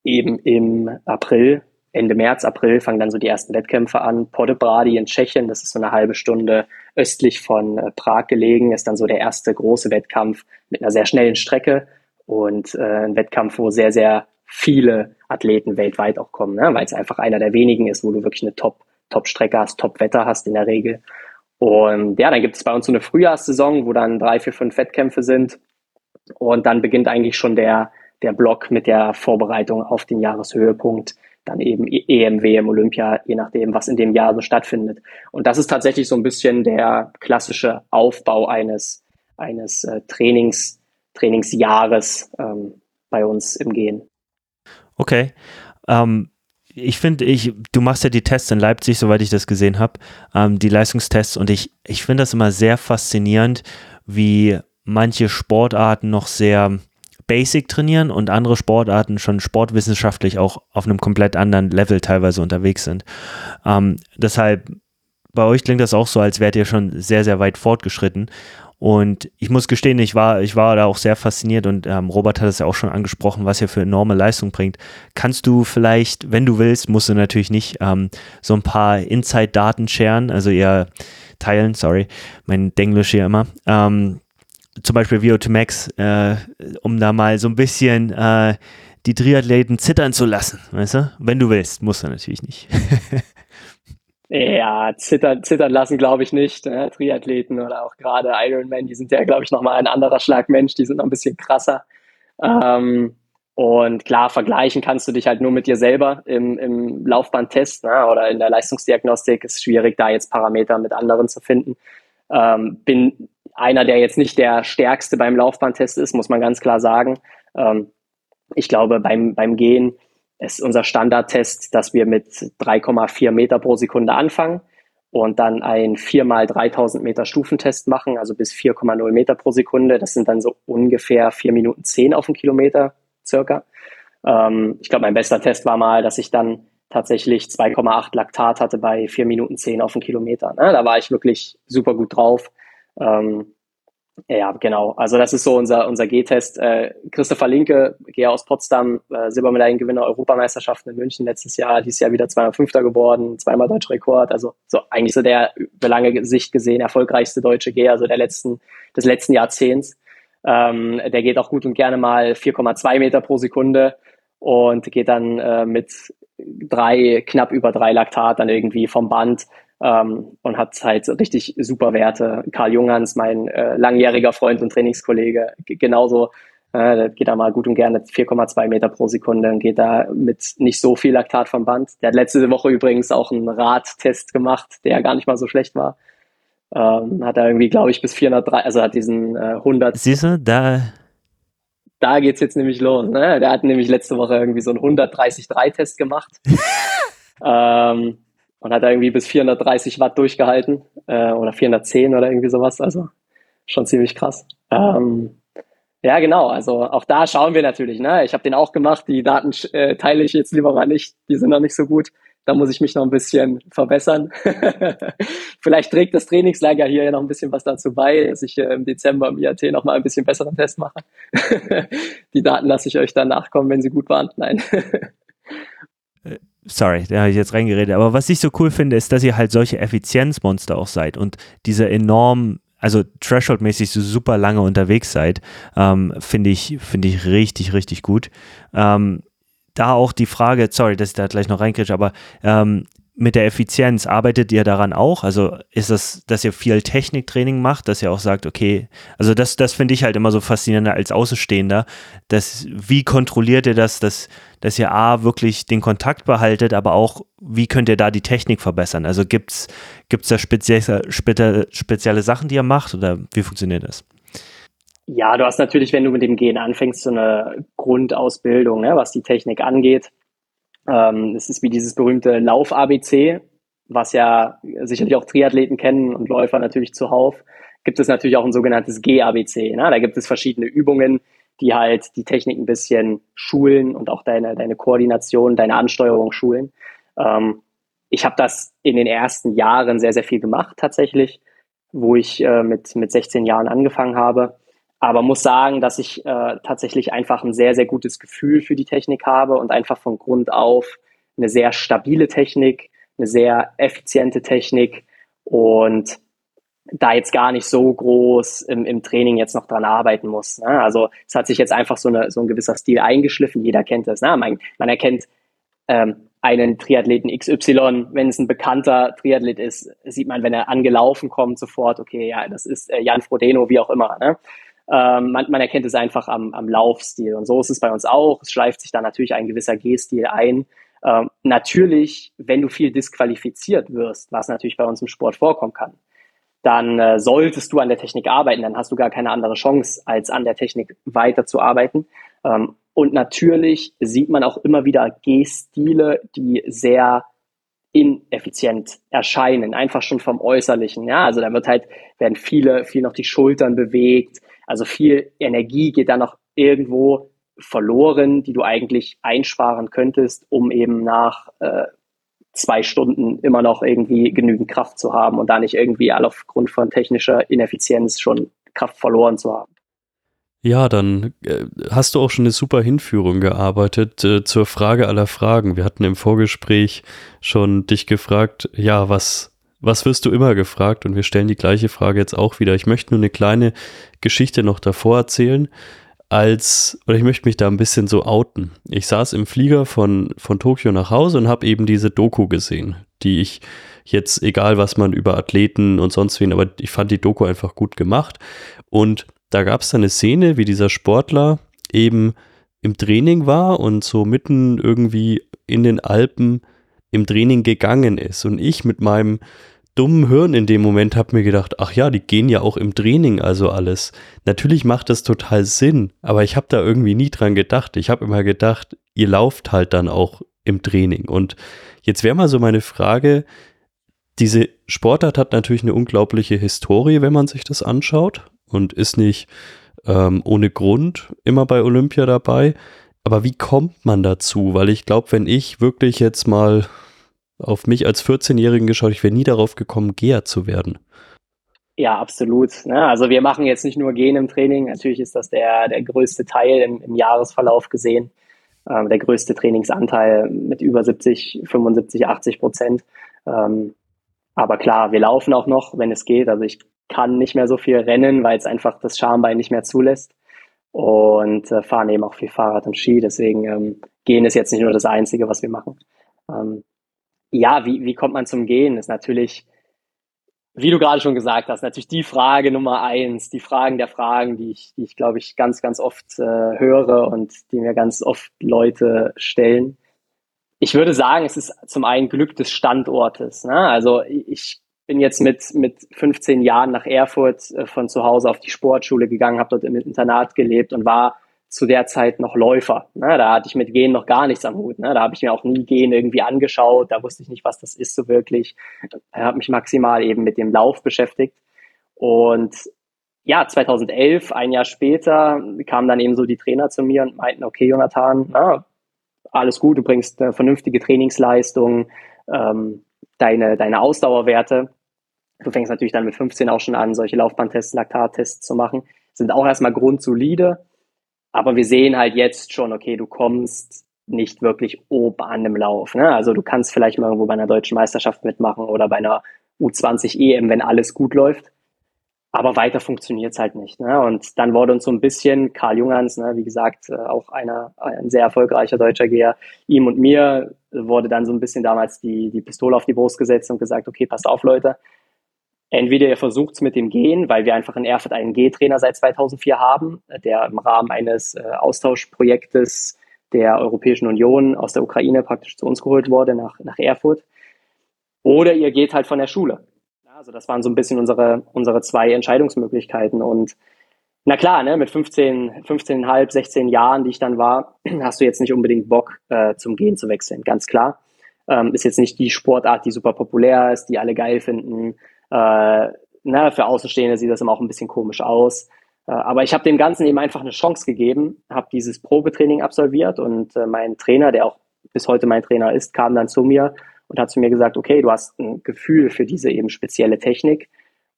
eben im April Ende März, April fangen dann so die ersten Wettkämpfe an. Podebrady in Tschechien, das ist so eine halbe Stunde östlich von äh, Prag gelegen, ist dann so der erste große Wettkampf mit einer sehr schnellen Strecke und äh, ein Wettkampf, wo sehr, sehr viele Athleten weltweit auch kommen, ne? weil es einfach einer der wenigen ist, wo du wirklich eine Top, Top-Strecke hast, Top-Wetter hast in der Regel. Und ja, dann gibt es bei uns so eine Frühjahrssaison, wo dann drei, vier, fünf Wettkämpfe sind. Und dann beginnt eigentlich schon der, der Block mit der Vorbereitung auf den Jahreshöhepunkt dann eben EM, WM, Olympia, je nachdem, was in dem Jahr so stattfindet. Und das ist tatsächlich so ein bisschen der klassische Aufbau eines, eines äh, Trainings, Trainingsjahres ähm, bei uns im Gehen. Okay. Ähm, ich finde, ich, du machst ja die Tests in Leipzig, soweit ich das gesehen habe, ähm, die Leistungstests und ich, ich finde das immer sehr faszinierend, wie manche Sportarten noch sehr Basic trainieren und andere Sportarten schon sportwissenschaftlich auch auf einem komplett anderen Level teilweise unterwegs sind. Ähm, deshalb, bei euch klingt das auch so, als wärt ihr schon sehr, sehr weit fortgeschritten. Und ich muss gestehen, ich war, ich war da auch sehr fasziniert und ähm, Robert hat es ja auch schon angesprochen, was ihr für enorme Leistung bringt. Kannst du vielleicht, wenn du willst, musst du natürlich nicht ähm, so ein paar Inside-Daten sharen, also eher teilen, sorry, mein Denglisch hier immer. Ähm, zum Beispiel VO2 Max, äh, um da mal so ein bisschen äh, die Triathleten zittern zu lassen, weißt du? Wenn du willst, musst du natürlich nicht. ja, zittern, zittern lassen glaube ich nicht. Ne? Triathleten oder auch gerade Ironman, die sind ja, glaube ich, nochmal ein anderer Schlag Mensch, die sind noch ein bisschen krasser. Ähm, und klar, vergleichen kannst du dich halt nur mit dir selber im, im Laufbahntest ne? oder in der Leistungsdiagnostik. Ist schwierig, da jetzt Parameter mit anderen zu finden. Ähm, bin einer, der jetzt nicht der stärkste beim Laufbahntest ist, muss man ganz klar sagen. Ähm, ich glaube, beim, beim Gehen ist unser Standardtest, dass wir mit 3,4 Meter pro Sekunde anfangen und dann ein 4 mal 3000 Meter Stufentest machen, also bis 4,0 Meter pro Sekunde. Das sind dann so ungefähr 4 Minuten 10 auf den Kilometer circa. Ähm, ich glaube, mein bester Test war mal, dass ich dann tatsächlich 2,8 Laktat hatte bei 4 Minuten 10 auf den Kilometer. Ne? Da war ich wirklich super gut drauf. Ähm, ja, genau. Also das ist so unser, unser G-Test. Äh, Christopher Linke, Geher aus Potsdam, äh, Silbermedaillengewinner Europameisterschaften in München letztes Jahr, dieses Jahr wieder zweimal Fünfter geworden, zweimal deutscher Rekord. Also so eigentlich so der über lange Sicht gesehen erfolgreichste deutsche Geher, also der letzten, des letzten Jahrzehnts. Ähm, der geht auch gut und gerne mal 4,2 Meter pro Sekunde und geht dann äh, mit drei, knapp über drei Laktat dann irgendwie vom Band ähm, und hat halt richtig super Werte. Karl Junghans, mein äh, langjähriger Freund und Trainingskollege, genauso äh, geht da mal gut und gerne 4,2 Meter pro Sekunde und geht da mit nicht so viel Laktat vom Band. Der hat letzte Woche übrigens auch einen Radtest gemacht, der gar nicht mal so schlecht war. Ähm, hat er irgendwie, glaube ich, bis 403, also hat diesen äh, 100. Siehst du, da. Da geht's jetzt nämlich los. Ne? Der hat nämlich letzte Woche irgendwie so einen 133-Test gemacht. ähm, und hat da irgendwie bis 430 Watt durchgehalten äh, oder 410 oder irgendwie sowas. Also schon ziemlich krass. Ähm, ja, genau. Also auch da schauen wir natürlich. Ne? Ich habe den auch gemacht. Die Daten äh, teile ich jetzt lieber mal nicht. Die sind noch nicht so gut. Da muss ich mich noch ein bisschen verbessern. Vielleicht trägt das Trainingslager hier ja noch ein bisschen was dazu bei, dass ich äh, im Dezember im IAT noch mal ein bisschen besseren Test mache. die Daten lasse ich euch dann nachkommen, wenn sie gut waren. Nein. sorry, da habe ich jetzt reingeredet, aber was ich so cool finde, ist, dass ihr halt solche Effizienzmonster auch seid und diese enorm, also Threshold-mäßig so super lange unterwegs seid, ähm, finde ich, finde ich richtig, richtig gut. Ähm, da auch die Frage, sorry, dass ich da gleich noch reinkriege, aber ähm, mit der Effizienz, arbeitet ihr daran auch? Also ist das, dass ihr viel Techniktraining macht, dass ihr auch sagt, okay, also das, das finde ich halt immer so faszinierend als Außenstehender, dass wie kontrolliert ihr das, dass, dass ihr A, wirklich den Kontakt behaltet, aber auch, wie könnt ihr da die Technik verbessern? Also gibt es da spezielle, spezielle Sachen, die ihr macht oder wie funktioniert das? Ja, du hast natürlich, wenn du mit dem Gehen anfängst, so eine Grundausbildung, ne, was die Technik angeht. Ähm, es ist wie dieses berühmte Lauf-ABC, was ja sicherlich auch Triathleten kennen und Läufer natürlich zuhauf. Gibt es natürlich auch ein sogenanntes G-ABC. Ne? Da gibt es verschiedene Übungen, die halt die Technik ein bisschen schulen und auch deine, deine Koordination, deine Ansteuerung schulen. Ähm, ich habe das in den ersten Jahren sehr, sehr viel gemacht tatsächlich, wo ich äh, mit, mit 16 Jahren angefangen habe. Aber muss sagen, dass ich äh, tatsächlich einfach ein sehr, sehr gutes Gefühl für die Technik habe und einfach von Grund auf eine sehr stabile Technik, eine sehr effiziente Technik und da jetzt gar nicht so groß im, im Training jetzt noch dran arbeiten muss. Ne? Also es hat sich jetzt einfach so, eine, so ein gewisser Stil eingeschliffen, jeder kennt das. Ne? Man, man erkennt ähm, einen Triathleten XY, wenn es ein bekannter Triathlet ist, sieht man, wenn er angelaufen kommt, sofort, okay, ja, das ist äh, Jan Frodeno, wie auch immer. Ne? Ähm, man, man erkennt es einfach am, am Laufstil. Und so ist es bei uns auch. Es schleift sich da natürlich ein gewisser G-Stil ein. Ähm, natürlich, wenn du viel disqualifiziert wirst, was natürlich bei uns im Sport vorkommen kann, dann äh, solltest du an der Technik arbeiten, dann hast du gar keine andere Chance, als an der Technik weiterzuarbeiten. Ähm, und natürlich sieht man auch immer wieder G-Stile, die sehr ineffizient erscheinen, einfach schon vom Äußerlichen. Ja, also da wird halt, werden viele, viel noch die Schultern bewegt. Also viel Energie geht dann noch irgendwo verloren, die du eigentlich einsparen könntest, um eben nach äh, zwei Stunden immer noch irgendwie genügend Kraft zu haben und da nicht irgendwie all aufgrund von technischer Ineffizienz schon Kraft verloren zu haben. Ja, dann äh, hast du auch schon eine super Hinführung gearbeitet äh, zur Frage aller Fragen. Wir hatten im Vorgespräch schon dich gefragt, ja, was, was wirst du immer gefragt? Und wir stellen die gleiche Frage jetzt auch wieder. Ich möchte nur eine kleine Geschichte noch davor erzählen als, oder ich möchte mich da ein bisschen so outen. Ich saß im Flieger von, von Tokio nach Hause und habe eben diese Doku gesehen, die ich jetzt, egal was man über Athleten und sonst wen, aber ich fand die Doku einfach gut gemacht. Und da gab es dann eine Szene, wie dieser Sportler eben im Training war und so mitten irgendwie in den Alpen im Training gegangen ist. Und ich mit meinem dummen Hirn in dem Moment habe mir gedacht, ach ja, die gehen ja auch im Training, also alles. Natürlich macht das total Sinn, aber ich habe da irgendwie nie dran gedacht. Ich habe immer gedacht, ihr lauft halt dann auch im Training. Und jetzt wäre mal so meine Frage, diese Sportart hat natürlich eine unglaubliche Historie, wenn man sich das anschaut und ist nicht ähm, ohne Grund immer bei Olympia dabei. Aber wie kommt man dazu? Weil ich glaube, wenn ich wirklich jetzt mal auf mich als 14-Jährigen geschaut, ich wäre nie darauf gekommen, Geher zu werden. Ja, absolut. Ne? Also wir machen jetzt nicht nur Gehen im Training, natürlich ist das der, der größte Teil im, im Jahresverlauf gesehen, ähm, der größte Trainingsanteil mit über 70, 75, 80 Prozent. Ähm, aber klar, wir laufen auch noch, wenn es geht. Also ich kann nicht mehr so viel rennen, weil es einfach das Schambein nicht mehr zulässt und äh, fahren eben auch viel Fahrrad und Ski. Deswegen ähm, Gehen ist jetzt nicht nur das Einzige, was wir machen. Ähm, ja, wie, wie kommt man zum Gehen? Ist natürlich, wie du gerade schon gesagt hast, natürlich die Frage Nummer eins, die Fragen der Fragen, die ich, die ich glaube ich ganz, ganz oft äh, höre und die mir ganz oft Leute stellen. Ich würde sagen, es ist zum einen Glück des Standortes. Ne? Also ich bin jetzt mit, mit 15 Jahren nach Erfurt äh, von zu Hause auf die Sportschule gegangen, habe dort im Internat gelebt und war zu der Zeit noch Läufer. Ne? Da hatte ich mit Gehen noch gar nichts am Hut. Ne? Da habe ich mir auch nie Gehen irgendwie angeschaut. Da wusste ich nicht, was das ist so wirklich. Ich habe mich maximal eben mit dem Lauf beschäftigt. Und ja, 2011, ein Jahr später, kamen dann eben so die Trainer zu mir und meinten, okay, Jonathan, na, alles gut, du bringst eine vernünftige Trainingsleistung, ähm, deine, deine Ausdauerwerte. Du fängst natürlich dann mit 15 auch schon an, solche Laufbahntests, Laktattests zu machen. Sind auch erstmal grundsolide aber wir sehen halt jetzt schon, okay, du kommst nicht wirklich oben an dem Lauf. Ne? Also du kannst vielleicht mal irgendwo bei einer deutschen Meisterschaft mitmachen oder bei einer U20 EM, wenn alles gut läuft. Aber weiter funktioniert es halt nicht. Ne? Und dann wurde uns so ein bisschen Karl Jungerns, ne, wie gesagt, äh, auch einer, ein sehr erfolgreicher deutscher Geher, ihm und mir wurde dann so ein bisschen damals die, die Pistole auf die Brust gesetzt und gesagt, okay, passt auf, Leute, Entweder ihr versucht es mit dem Gehen, weil wir einfach in Erfurt einen G-Trainer seit 2004 haben, der im Rahmen eines äh, Austauschprojektes der Europäischen Union aus der Ukraine praktisch zu uns geholt wurde, nach, nach Erfurt. Oder ihr geht halt von der Schule. Also das waren so ein bisschen unsere, unsere zwei Entscheidungsmöglichkeiten. Und na klar, ne, mit 15, 15,5, 16 Jahren, die ich dann war, hast du jetzt nicht unbedingt Bock, äh, zum Gehen zu wechseln, ganz klar. Ähm, ist jetzt nicht die Sportart, die super populär ist, die alle geil finden. Äh, na, für Außenstehende sieht das immer auch ein bisschen komisch aus. Äh, aber ich habe dem Ganzen eben einfach eine Chance gegeben, habe dieses Probetraining absolviert und äh, mein Trainer, der auch bis heute mein Trainer ist, kam dann zu mir und hat zu mir gesagt, okay, du hast ein Gefühl für diese eben spezielle Technik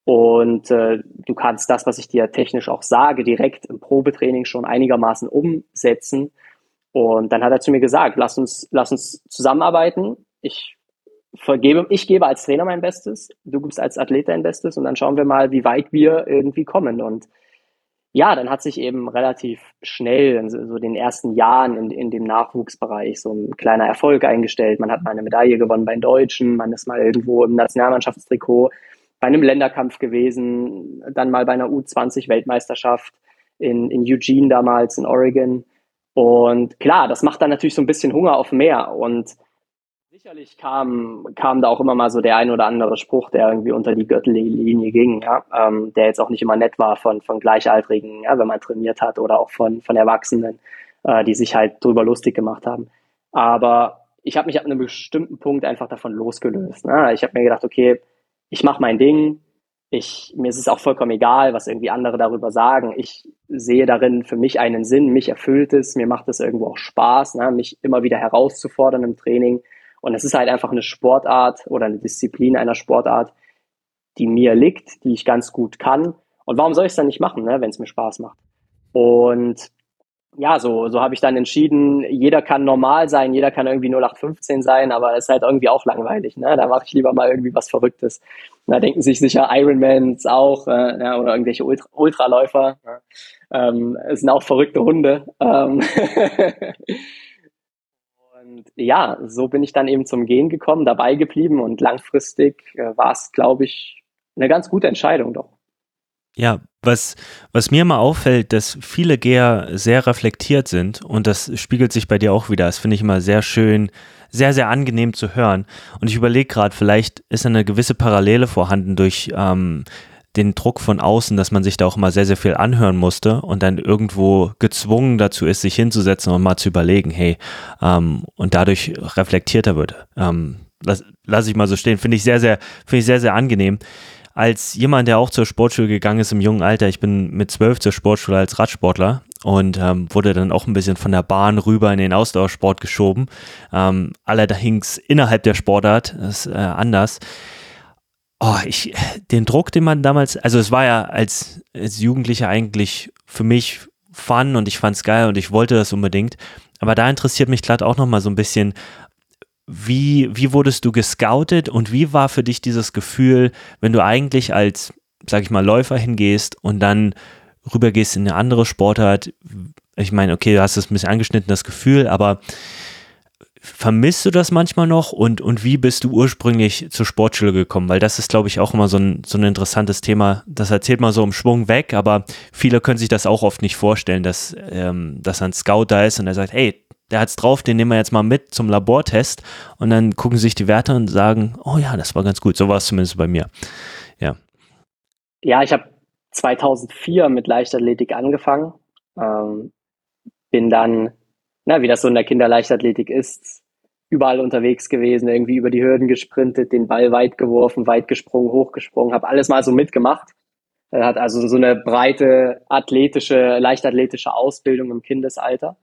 und äh, du kannst das, was ich dir technisch auch sage, direkt im Probetraining schon einigermaßen umsetzen. Und dann hat er zu mir gesagt, lass uns, lass uns zusammenarbeiten. Ich vergebe, ich gebe als Trainer mein Bestes, du gibst als Athlet dein Bestes und dann schauen wir mal, wie weit wir irgendwie kommen. Und ja, dann hat sich eben relativ schnell, in so den ersten Jahren in, in dem Nachwuchsbereich, so ein kleiner Erfolg eingestellt. Man hat mal eine Medaille gewonnen bei den Deutschen, man ist mal irgendwo im Nationalmannschaftstrikot bei einem Länderkampf gewesen, dann mal bei einer U20-Weltmeisterschaft in, in Eugene damals in Oregon. Und klar, das macht dann natürlich so ein bisschen Hunger auf mehr. Und sicherlich kam, kam da auch immer mal so der ein oder andere Spruch, der irgendwie unter die Gürtellinie ging, ja, ähm, der jetzt auch nicht immer nett war von, von Gleichaltrigen, ja, wenn man trainiert hat oder auch von, von Erwachsenen, äh, die sich halt drüber lustig gemacht haben. Aber ich habe mich ab einem bestimmten Punkt einfach davon losgelöst. Ne? Ich habe mir gedacht, okay, ich mache mein Ding, ich, mir ist es auch vollkommen egal, was irgendwie andere darüber sagen. Ich sehe darin für mich einen Sinn, mich erfüllt es, mir macht es irgendwo auch Spaß, ne, mich immer wieder herauszufordern im Training. Und es ist halt einfach eine Sportart oder eine Disziplin einer Sportart, die mir liegt, die ich ganz gut kann. Und warum soll ich es dann nicht machen, ne, wenn es mir Spaß macht? Und ja, so, so habe ich dann entschieden, jeder kann normal sein, jeder kann irgendwie 0815 sein, aber es ist halt irgendwie auch langweilig. Ne? Da mache ich lieber mal irgendwie was Verrücktes. Da denken sich sicher Ironmans auch äh, ja, oder irgendwelche Ultra Ultraläufer. Ja. Ähm, es sind auch verrückte Hunde. Ähm und ja, so bin ich dann eben zum Gehen gekommen, dabei geblieben und langfristig äh, war es, glaube ich, eine ganz gute Entscheidung doch. Ja, was, was mir mal auffällt, dass viele Geher sehr reflektiert sind und das spiegelt sich bei dir auch wieder. Das finde ich immer sehr schön, sehr, sehr angenehm zu hören. Und ich überlege gerade, vielleicht ist eine gewisse Parallele vorhanden durch ähm, den Druck von außen, dass man sich da auch immer sehr, sehr viel anhören musste und dann irgendwo gezwungen dazu ist, sich hinzusetzen und mal zu überlegen, hey, ähm, und dadurch reflektierter wird. Ähm, lass, lass ich mal so stehen. Finde ich sehr, sehr, finde ich sehr, sehr angenehm als jemand, der auch zur Sportschule gegangen ist im jungen Alter, ich bin mit zwölf zur Sportschule als Radsportler und ähm, wurde dann auch ein bisschen von der Bahn rüber in den Ausdauersport geschoben. Ähm, allerdings innerhalb der Sportart ist äh, anders. Oh, ich, den Druck, den man damals, also es war ja als, als Jugendlicher eigentlich für mich fun und ich fand es geil und ich wollte das unbedingt. Aber da interessiert mich gerade auch nochmal so ein bisschen, wie, wie wurdest du gescoutet und wie war für dich dieses Gefühl, wenn du eigentlich als, sag ich mal, Läufer hingehst und dann rübergehst in eine andere Sportart? Ich meine, okay, du hast es ein bisschen angeschnitten, das Gefühl, aber vermisst du das manchmal noch und, und wie bist du ursprünglich zur Sportschule gekommen? Weil das ist, glaube ich, auch immer so ein, so ein interessantes Thema. Das erzählt man so im Schwung weg, aber viele können sich das auch oft nicht vorstellen, dass, ähm, dass ein Scout da ist und er sagt, hey, der hat's drauf, den nehmen wir jetzt mal mit zum Labortest und dann gucken sich die Werte und sagen, oh ja, das war ganz gut. So war es zumindest bei mir. Ja. Ja, ich habe 2004 mit Leichtathletik angefangen. Ähm, bin dann, na, wie das so in der Kinderleichtathletik ist, überall unterwegs gewesen, irgendwie über die Hürden gesprintet, den Ball weit geworfen, weit gesprungen, hochgesprungen, habe alles mal so mitgemacht. Er hat also so eine breite athletische, leichtathletische Ausbildung im Kindesalter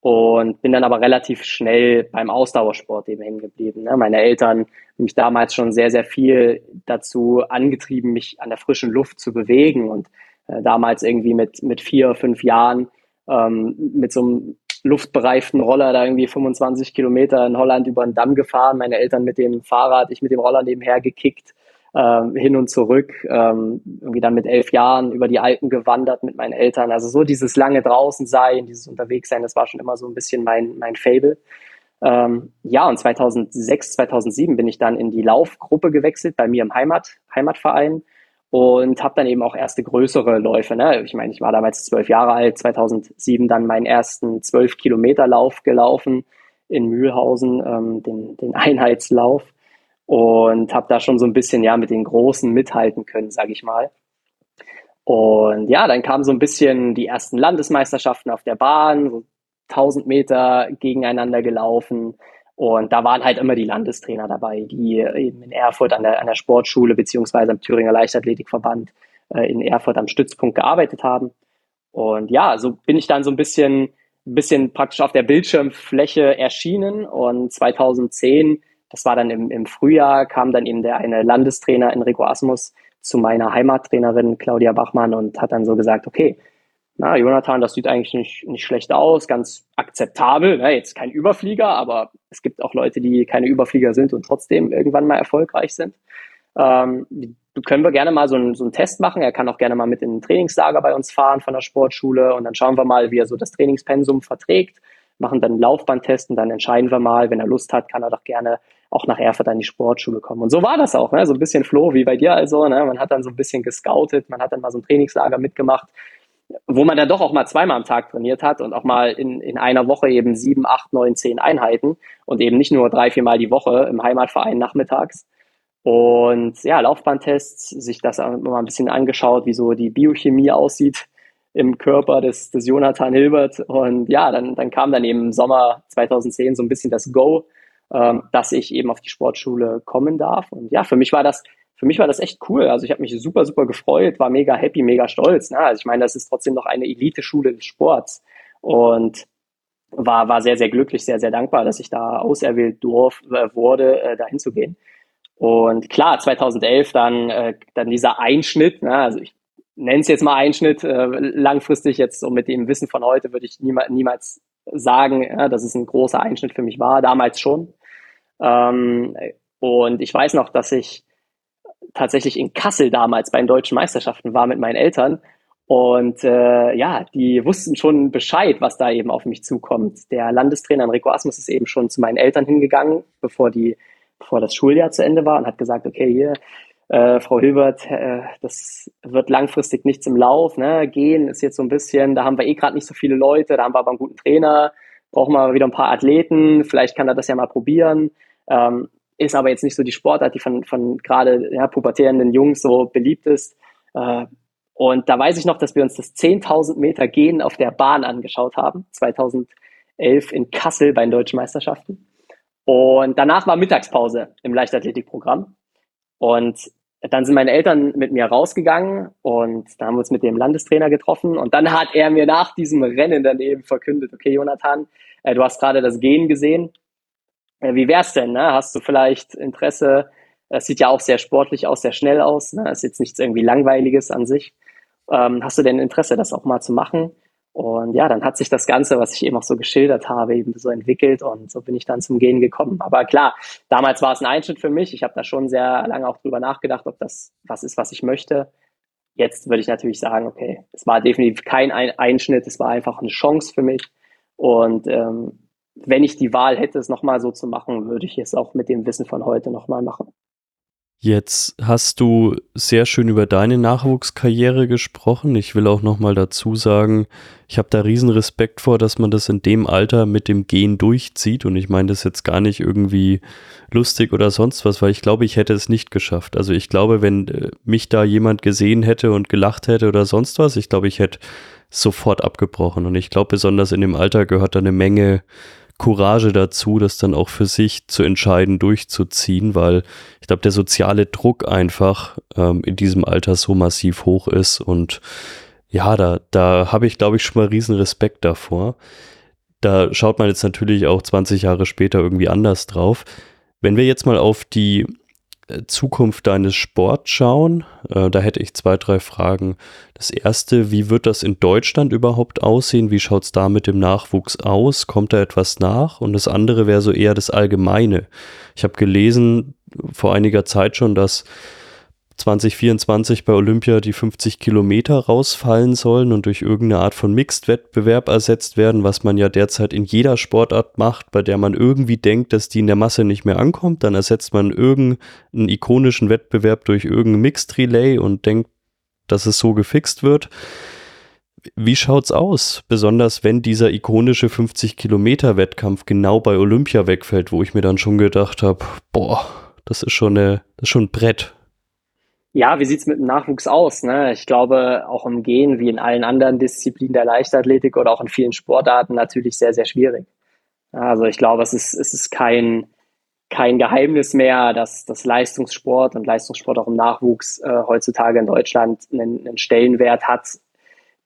und bin dann aber relativ schnell beim Ausdauersport eben hängen geblieben. Ne? Meine Eltern haben mich damals schon sehr, sehr viel dazu angetrieben, mich an der frischen Luft zu bewegen und äh, damals irgendwie mit, mit vier, fünf Jahren ähm, mit so einem luftbereiften Roller da irgendwie 25 Kilometer in Holland über den Damm gefahren, meine Eltern mit dem Fahrrad, ich mit dem Roller nebenher gekickt ähm, hin und zurück, ähm, irgendwie dann mit elf Jahren über die Alpen gewandert mit meinen Eltern. Also so dieses lange draußen sein, dieses unterwegs sein, das war schon immer so ein bisschen mein, mein Fable. Ähm, ja, und 2006, 2007 bin ich dann in die Laufgruppe gewechselt bei mir im Heimat, Heimatverein und habe dann eben auch erste größere Läufe. Ne? Ich meine, ich war damals zwölf Jahre alt, 2007 dann meinen ersten zwölf Kilometer Lauf gelaufen in Mühlhausen, ähm, den, den Einheitslauf und habe da schon so ein bisschen ja mit den Großen mithalten können, sage ich mal. Und ja, dann kamen so ein bisschen die ersten Landesmeisterschaften auf der Bahn, so 1000 Meter gegeneinander gelaufen. Und da waren halt immer die Landestrainer dabei, die eben in Erfurt an der, an der Sportschule beziehungsweise am Thüringer Leichtathletikverband äh, in Erfurt am Stützpunkt gearbeitet haben. Und ja, so bin ich dann so ein bisschen, bisschen praktisch auf der Bildschirmfläche erschienen. Und 2010 das war dann im, im Frühjahr, kam dann eben der eine Landestrainer Enrico Asmus zu meiner Heimattrainerin Claudia Bachmann und hat dann so gesagt, okay, na, Jonathan, das sieht eigentlich nicht, nicht schlecht aus, ganz akzeptabel. Ne? Jetzt kein Überflieger, aber es gibt auch Leute, die keine Überflieger sind und trotzdem irgendwann mal erfolgreich sind. Ähm, können wir gerne mal so einen, so einen Test machen. Er kann auch gerne mal mit in ein Trainingslager bei uns fahren von der Sportschule und dann schauen wir mal, wie er so das Trainingspensum verträgt, machen dann einen und dann entscheiden wir mal, wenn er Lust hat, kann er doch gerne auch nach Erfurt an die Sportschule kommen. Und so war das auch, ne? so ein bisschen Floh wie bei dir also. Ne? Man hat dann so ein bisschen gescoutet, man hat dann mal so ein Trainingslager mitgemacht wo man dann doch auch mal zweimal am Tag trainiert hat und auch mal in, in einer Woche eben sieben, acht, neun, zehn Einheiten und eben nicht nur drei, viermal die Woche im Heimatverein nachmittags. Und ja, Laufbahntests, sich das mal ein bisschen angeschaut, wie so die Biochemie aussieht im Körper des, des Jonathan Hilbert. Und ja, dann, dann kam dann eben im Sommer 2010 so ein bisschen das Go, ähm, dass ich eben auf die Sportschule kommen darf. Und ja, für mich war das für mich war das echt cool. Also ich habe mich super, super gefreut, war mega happy, mega stolz. Ne? Also ich meine, das ist trotzdem noch eine Elite-Schule des Sports und war, war sehr, sehr glücklich, sehr, sehr dankbar, dass ich da auserwählt durf, äh, wurde, äh, dahin zu gehen. Und klar, 2011 dann, äh, dann dieser Einschnitt, ne? also ich nenne es jetzt mal Einschnitt, äh, langfristig jetzt so mit dem Wissen von heute würde ich niemals, niemals sagen, ja, dass es ein großer Einschnitt für mich war, damals schon. Ähm, und ich weiß noch, dass ich tatsächlich in Kassel damals bei den deutschen Meisterschaften war mit meinen Eltern. Und äh, ja, die wussten schon Bescheid, was da eben auf mich zukommt. Der Landestrainer Enrico Asmus ist eben schon zu meinen Eltern hingegangen, bevor die, bevor das Schuljahr zu Ende war und hat gesagt, okay, hier, äh, Frau Hilbert, äh, das wird langfristig nichts im Lauf. Ne? Gehen ist jetzt so ein bisschen, da haben wir eh gerade nicht so viele Leute, da haben wir aber einen guten Trainer, brauchen wir wieder ein paar Athleten, vielleicht kann er das ja mal probieren. Ähm, ist aber jetzt nicht so die Sportart, die von, von gerade ja, pubertierenden Jungs so beliebt ist. Äh, und da weiß ich noch, dass wir uns das 10.000 Meter Gehen auf der Bahn angeschaut haben, 2011 in Kassel bei den Deutschen Meisterschaften. Und danach war Mittagspause im Leichtathletikprogramm. Und dann sind meine Eltern mit mir rausgegangen und da haben wir uns mit dem Landestrainer getroffen. Und dann hat er mir nach diesem Rennen daneben verkündet, okay, Jonathan, äh, du hast gerade das Gehen gesehen äh, wie wär's denn? Ne? Hast du vielleicht Interesse? Es sieht ja auch sehr sportlich aus, sehr schnell aus. Ne? Ist jetzt nichts irgendwie Langweiliges an sich. Ähm, hast du denn Interesse, das auch mal zu machen? Und ja, dann hat sich das Ganze, was ich eben auch so geschildert habe, eben so entwickelt und so bin ich dann zum Gehen gekommen. Aber klar, damals war es ein Einschnitt für mich. Ich habe da schon sehr lange auch drüber nachgedacht, ob das was ist, was ich möchte. Jetzt würde ich natürlich sagen, okay, es war definitiv kein Einschnitt, es war einfach eine Chance für mich. Und ähm, wenn ich die Wahl hätte, es nochmal so zu machen, würde ich es auch mit dem Wissen von heute nochmal machen. Jetzt hast du sehr schön über deine Nachwuchskarriere gesprochen. Ich will auch nochmal dazu sagen, ich habe da riesen Respekt vor, dass man das in dem Alter mit dem Gehen durchzieht. Und ich meine das jetzt gar nicht irgendwie lustig oder sonst was, weil ich glaube, ich hätte es nicht geschafft. Also ich glaube, wenn äh, mich da jemand gesehen hätte und gelacht hätte oder sonst was, ich glaube, ich hätte sofort abgebrochen. Und ich glaube, besonders in dem Alter gehört da eine Menge Courage dazu, das dann auch für sich zu entscheiden, durchzuziehen, weil ich glaube, der soziale Druck einfach ähm, in diesem Alter so massiv hoch ist und ja, da, da habe ich, glaube ich, schon mal riesen Respekt davor. Da schaut man jetzt natürlich auch 20 Jahre später irgendwie anders drauf. Wenn wir jetzt mal auf die Zukunft deines Sports schauen, äh, da hätte ich zwei, drei Fragen. Das erste, wie wird das in Deutschland überhaupt aussehen? Wie schaut es da mit dem Nachwuchs aus? Kommt da etwas nach? Und das andere wäre so eher das Allgemeine. Ich habe gelesen vor einiger Zeit schon, dass 2024 bei Olympia die 50 Kilometer rausfallen sollen und durch irgendeine Art von Mixed-Wettbewerb ersetzt werden, was man ja derzeit in jeder Sportart macht, bei der man irgendwie denkt, dass die in der Masse nicht mehr ankommt. Dann ersetzt man irgendeinen ikonischen Wettbewerb durch irgendein Mixed-Relay und denkt, dass es so gefixt wird. Wie schaut's aus? Besonders wenn dieser ikonische 50 Kilometer Wettkampf genau bei Olympia wegfällt, wo ich mir dann schon gedacht habe, boah, das ist schon eine, das ist schon ein Brett ja, wie sieht's mit dem Nachwuchs aus? Ne? Ich glaube, auch im Gehen, wie in allen anderen Disziplinen der Leichtathletik oder auch in vielen Sportarten, natürlich sehr, sehr schwierig. Also ich glaube, es ist, es ist kein, kein Geheimnis mehr, dass das Leistungssport und Leistungssport auch im Nachwuchs äh, heutzutage in Deutschland einen, einen Stellenwert hat,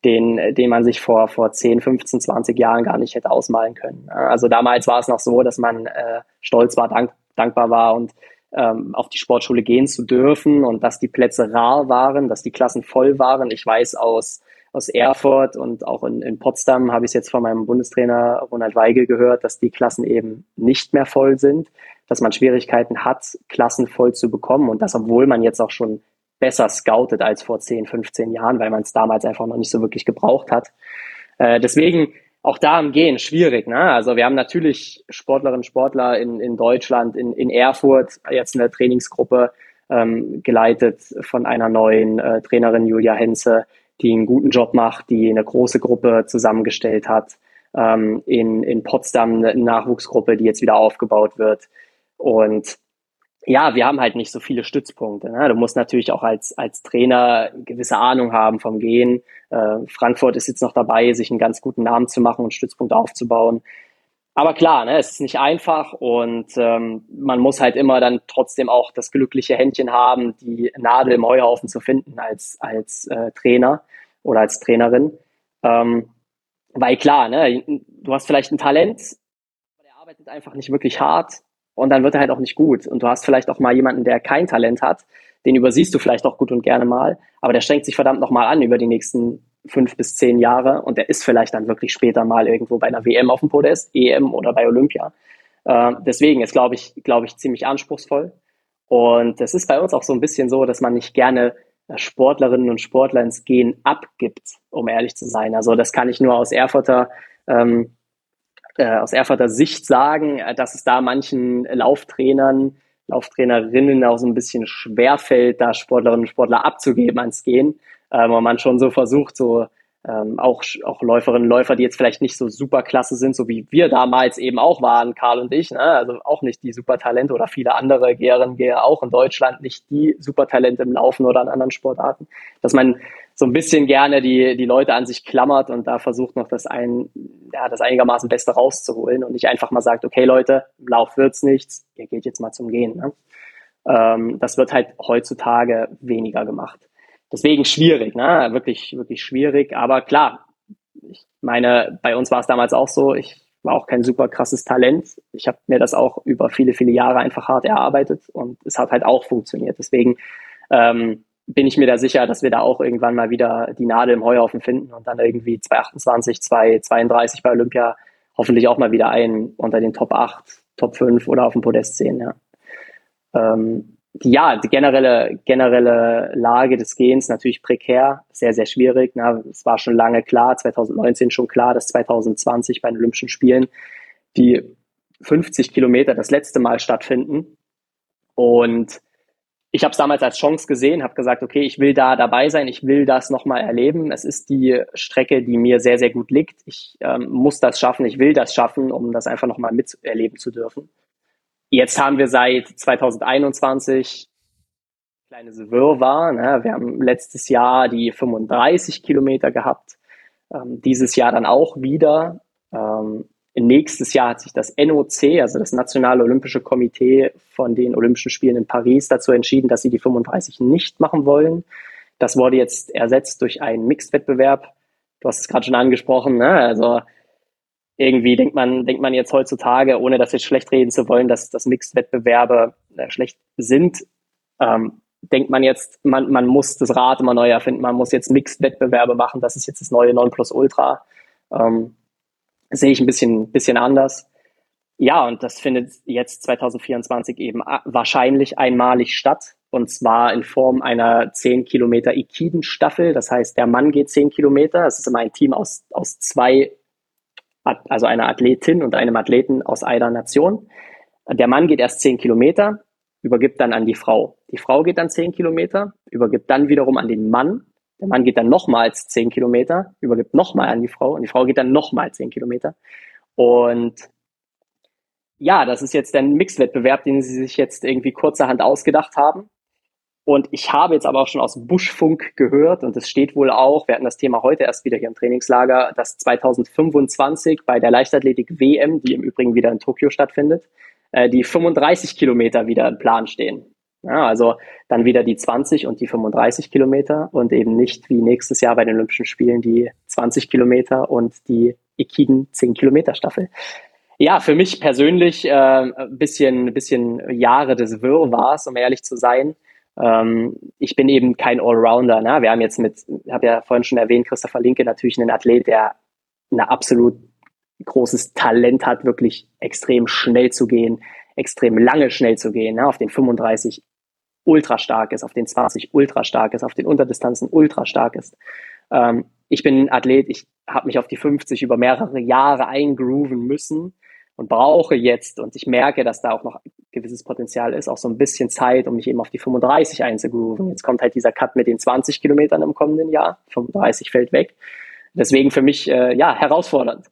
den, den man sich vor, vor 10, 15, 20 Jahren gar nicht hätte ausmalen können. Also damals war es noch so, dass man äh, stolz war, dank, dankbar war und ähm, auf die Sportschule gehen zu dürfen und dass die Plätze rar waren, dass die Klassen voll waren. Ich weiß aus, aus Erfurt und auch in, in Potsdam habe ich es jetzt von meinem Bundestrainer Ronald Weigel gehört, dass die Klassen eben nicht mehr voll sind, dass man Schwierigkeiten hat, Klassen voll zu bekommen und das, obwohl man jetzt auch schon besser scoutet als vor 10, 15 Jahren, weil man es damals einfach noch nicht so wirklich gebraucht hat. Äh, deswegen auch da am Gehen schwierig. Ne? Also wir haben natürlich Sportlerinnen und Sportler in, in Deutschland, in, in Erfurt, jetzt in der Trainingsgruppe, ähm, geleitet von einer neuen äh, Trainerin Julia Henze, die einen guten Job macht, die eine große Gruppe zusammengestellt hat. Ähm, in, in Potsdam eine Nachwuchsgruppe, die jetzt wieder aufgebaut wird. Und ja, wir haben halt nicht so viele Stützpunkte. Ne? Du musst natürlich auch als, als Trainer gewisse Ahnung haben vom Gehen. Äh, Frankfurt ist jetzt noch dabei, sich einen ganz guten Namen zu machen und Stützpunkte aufzubauen. Aber klar, ne, es ist nicht einfach und ähm, man muss halt immer dann trotzdem auch das glückliche Händchen haben, die Nadel im Heuhaufen zu finden als, als äh, Trainer oder als Trainerin. Ähm, weil klar, ne, du hast vielleicht ein Talent, aber der arbeitet einfach nicht wirklich hart und dann wird er halt auch nicht gut. Und du hast vielleicht auch mal jemanden, der kein Talent hat, den übersiehst du vielleicht auch gut und gerne mal, aber der strengt sich verdammt nochmal an über die nächsten fünf bis zehn Jahre und der ist vielleicht dann wirklich später mal irgendwo bei einer WM auf dem Podest, EM oder bei Olympia. Äh, deswegen ist, glaube ich, glaube ich, ziemlich anspruchsvoll. Und es ist bei uns auch so ein bisschen so, dass man nicht gerne äh, Sportlerinnen und Sportler ins Gehen abgibt, um ehrlich zu sein. Also das kann ich nur aus Erfurter, ähm, äh, aus Erfurter Sicht sagen, äh, dass es da manchen Lauftrainern, Lauftrainerinnen auch so ein bisschen schwerfällt, da Sportlerinnen und Sportler abzugeben ans Gehen ähm, und man schon so versucht, so ähm, auch, auch Läuferinnen und Läufer, die jetzt vielleicht nicht so super klasse sind, so wie wir damals eben auch waren, Karl und ich, ne? also auch nicht die Supertalente oder viele andere Geherinnen, Geher auch in Deutschland nicht die Supertalente im Laufen oder in anderen Sportarten, dass man so ein bisschen gerne die, die Leute an sich klammert und da versucht noch das ein, ja, das einigermaßen Beste rauszuholen und nicht einfach mal sagt, okay Leute, im Lauf wird's nichts, ihr geht jetzt mal zum Gehen. Ne? Ähm, das wird halt heutzutage weniger gemacht deswegen schwierig, ne? Wirklich, wirklich schwierig. Aber klar, ich meine, bei uns war es damals auch so, ich war auch kein super krasses Talent. Ich habe mir das auch über viele, viele Jahre einfach hart erarbeitet und es hat halt auch funktioniert. Deswegen ähm, bin ich mir da sicher, dass wir da auch irgendwann mal wieder die Nadel im Heuhaufen finden und dann irgendwie 228, 232 bei Olympia hoffentlich auch mal wieder einen unter den Top 8, Top 5 oder auf dem Podest sehen, ja. Ähm, ja, die generelle, generelle Lage des Gens natürlich prekär, sehr, sehr schwierig. Na, es war schon lange klar, 2019 schon klar, dass 2020 bei den Olympischen Spielen die 50 Kilometer das letzte Mal stattfinden. Und ich habe es damals als Chance gesehen, habe gesagt, okay, ich will da dabei sein, ich will das nochmal erleben. Es ist die Strecke, die mir sehr, sehr gut liegt. Ich ähm, muss das schaffen, ich will das schaffen, um das einfach nochmal miterleben zu dürfen. Jetzt haben wir seit 2021 kleines Wirrwarr. Ne? Wir haben letztes Jahr die 35 Kilometer gehabt, ähm, dieses Jahr dann auch wieder. Ähm, nächstes Jahr hat sich das NOC, also das Nationale Olympische Komitee von den Olympischen Spielen in Paris, dazu entschieden, dass sie die 35 nicht machen wollen. Das wurde jetzt ersetzt durch einen Mixed-Wettbewerb. Du hast es gerade schon angesprochen. Ne? Also irgendwie denkt man, denkt man jetzt heutzutage, ohne das jetzt schlecht reden zu wollen, dass, dass Mixed-Wettbewerbe äh, schlecht sind. Ähm, denkt man jetzt, man, man muss das Rad immer neu erfinden, man muss jetzt Mixed-Wettbewerbe machen, das ist jetzt das neue Nonplusultra. Ähm, sehe ich ein bisschen, bisschen anders. Ja, und das findet jetzt 2024 eben wahrscheinlich einmalig statt. Und zwar in Form einer 10 Kilometer Ikiden-Staffel. Das heißt, der Mann geht 10 Kilometer. Es ist immer ein Team aus, aus zwei also einer Athletin und einem Athleten aus einer Nation. Der Mann geht erst zehn Kilometer, übergibt dann an die Frau. Die Frau geht dann zehn Kilometer, übergibt dann wiederum an den Mann. Der Mann geht dann nochmals zehn Kilometer, übergibt nochmal an die Frau und die Frau geht dann nochmal zehn Kilometer. Und ja, das ist jetzt ein Mixwettbewerb, den sie sich jetzt irgendwie kurzerhand ausgedacht haben. Und ich habe jetzt aber auch schon aus Buschfunk gehört, und es steht wohl auch, wir hatten das Thema heute erst wieder hier im Trainingslager, dass 2025 bei der Leichtathletik WM, die im Übrigen wieder in Tokio stattfindet, äh, die 35 Kilometer wieder im Plan stehen. Ja, also dann wieder die 20 und die 35 Kilometer und eben nicht wie nächstes Jahr bei den Olympischen Spielen die 20 Kilometer und die Ekiden 10 Kilometer Staffel. Ja, für mich persönlich äh, ein bisschen, bisschen Jahre des Wirrwarrs, um ehrlich zu sein Ähm, ich bin eben kein Allrounder. Ne? Wir haben jetzt mit, ich habe ja vorhin schon erwähnt, Christopher Linke natürlich einen Athlet, der ein absolut großes Talent hat, wirklich extrem schnell zu gehen, extrem lange schnell zu gehen, ne? auf den 35 ultra stark ist, auf den 20 ultra stark ist, auf den Unterdistanzen ultra stark ist. Ähm, ich bin ein Athlet, ich habe mich auf die 50 über mehrere Jahre eingrooven müssen und brauche jetzt, und ich merke, dass da auch noch gewisses Potenzial ist, auch so ein bisschen Zeit, um mich eben auf die 35 einzugrooven. Jetzt kommt halt dieser Cut mit den 20 Kilometern im kommenden Jahr, 35 fällt weg. Deswegen für mich äh, ja herausfordernd.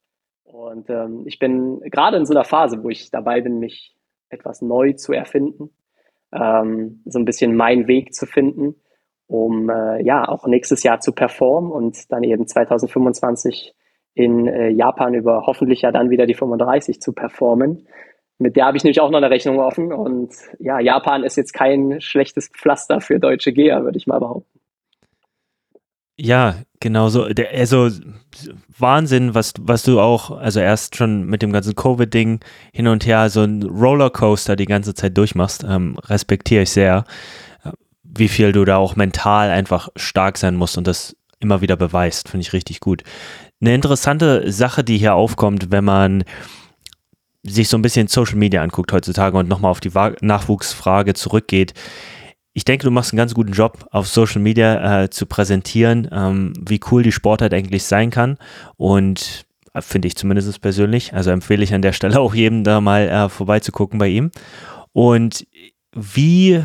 Und ähm, ich bin gerade in so einer Phase, wo ich dabei bin, mich etwas neu zu erfinden, ähm, so ein bisschen meinen Weg zu finden, um äh, ja auch nächstes Jahr zu performen und dann eben 2025 in äh, Japan über hoffentlich ja dann wieder die 35 zu performen. Mit der habe ich nämlich auch noch eine Rechnung offen und ja, Japan ist jetzt kein schlechtes Pflaster für deutsche Geher, würde ich mal behaupten. Ja, genau so. Also Wahnsinn, was, was du auch, also erst schon mit dem ganzen Covid-Ding hin und her, so ein Rollercoaster die ganze Zeit durchmachst, ähm, respektiere ich sehr, wie viel du da auch mental einfach stark sein musst und das immer wieder beweist, finde ich richtig gut. Eine interessante Sache, die hier aufkommt, wenn man sich so ein bisschen Social Media anguckt heutzutage und nochmal auf die Nachwuchsfrage zurückgeht. Ich denke, du machst einen ganz guten Job, auf Social Media äh, zu präsentieren, ähm, wie cool die Sportart eigentlich sein kann. Und äh, finde ich zumindest persönlich. Also empfehle ich an der Stelle auch jedem da mal äh, vorbeizugucken bei ihm. Und wie,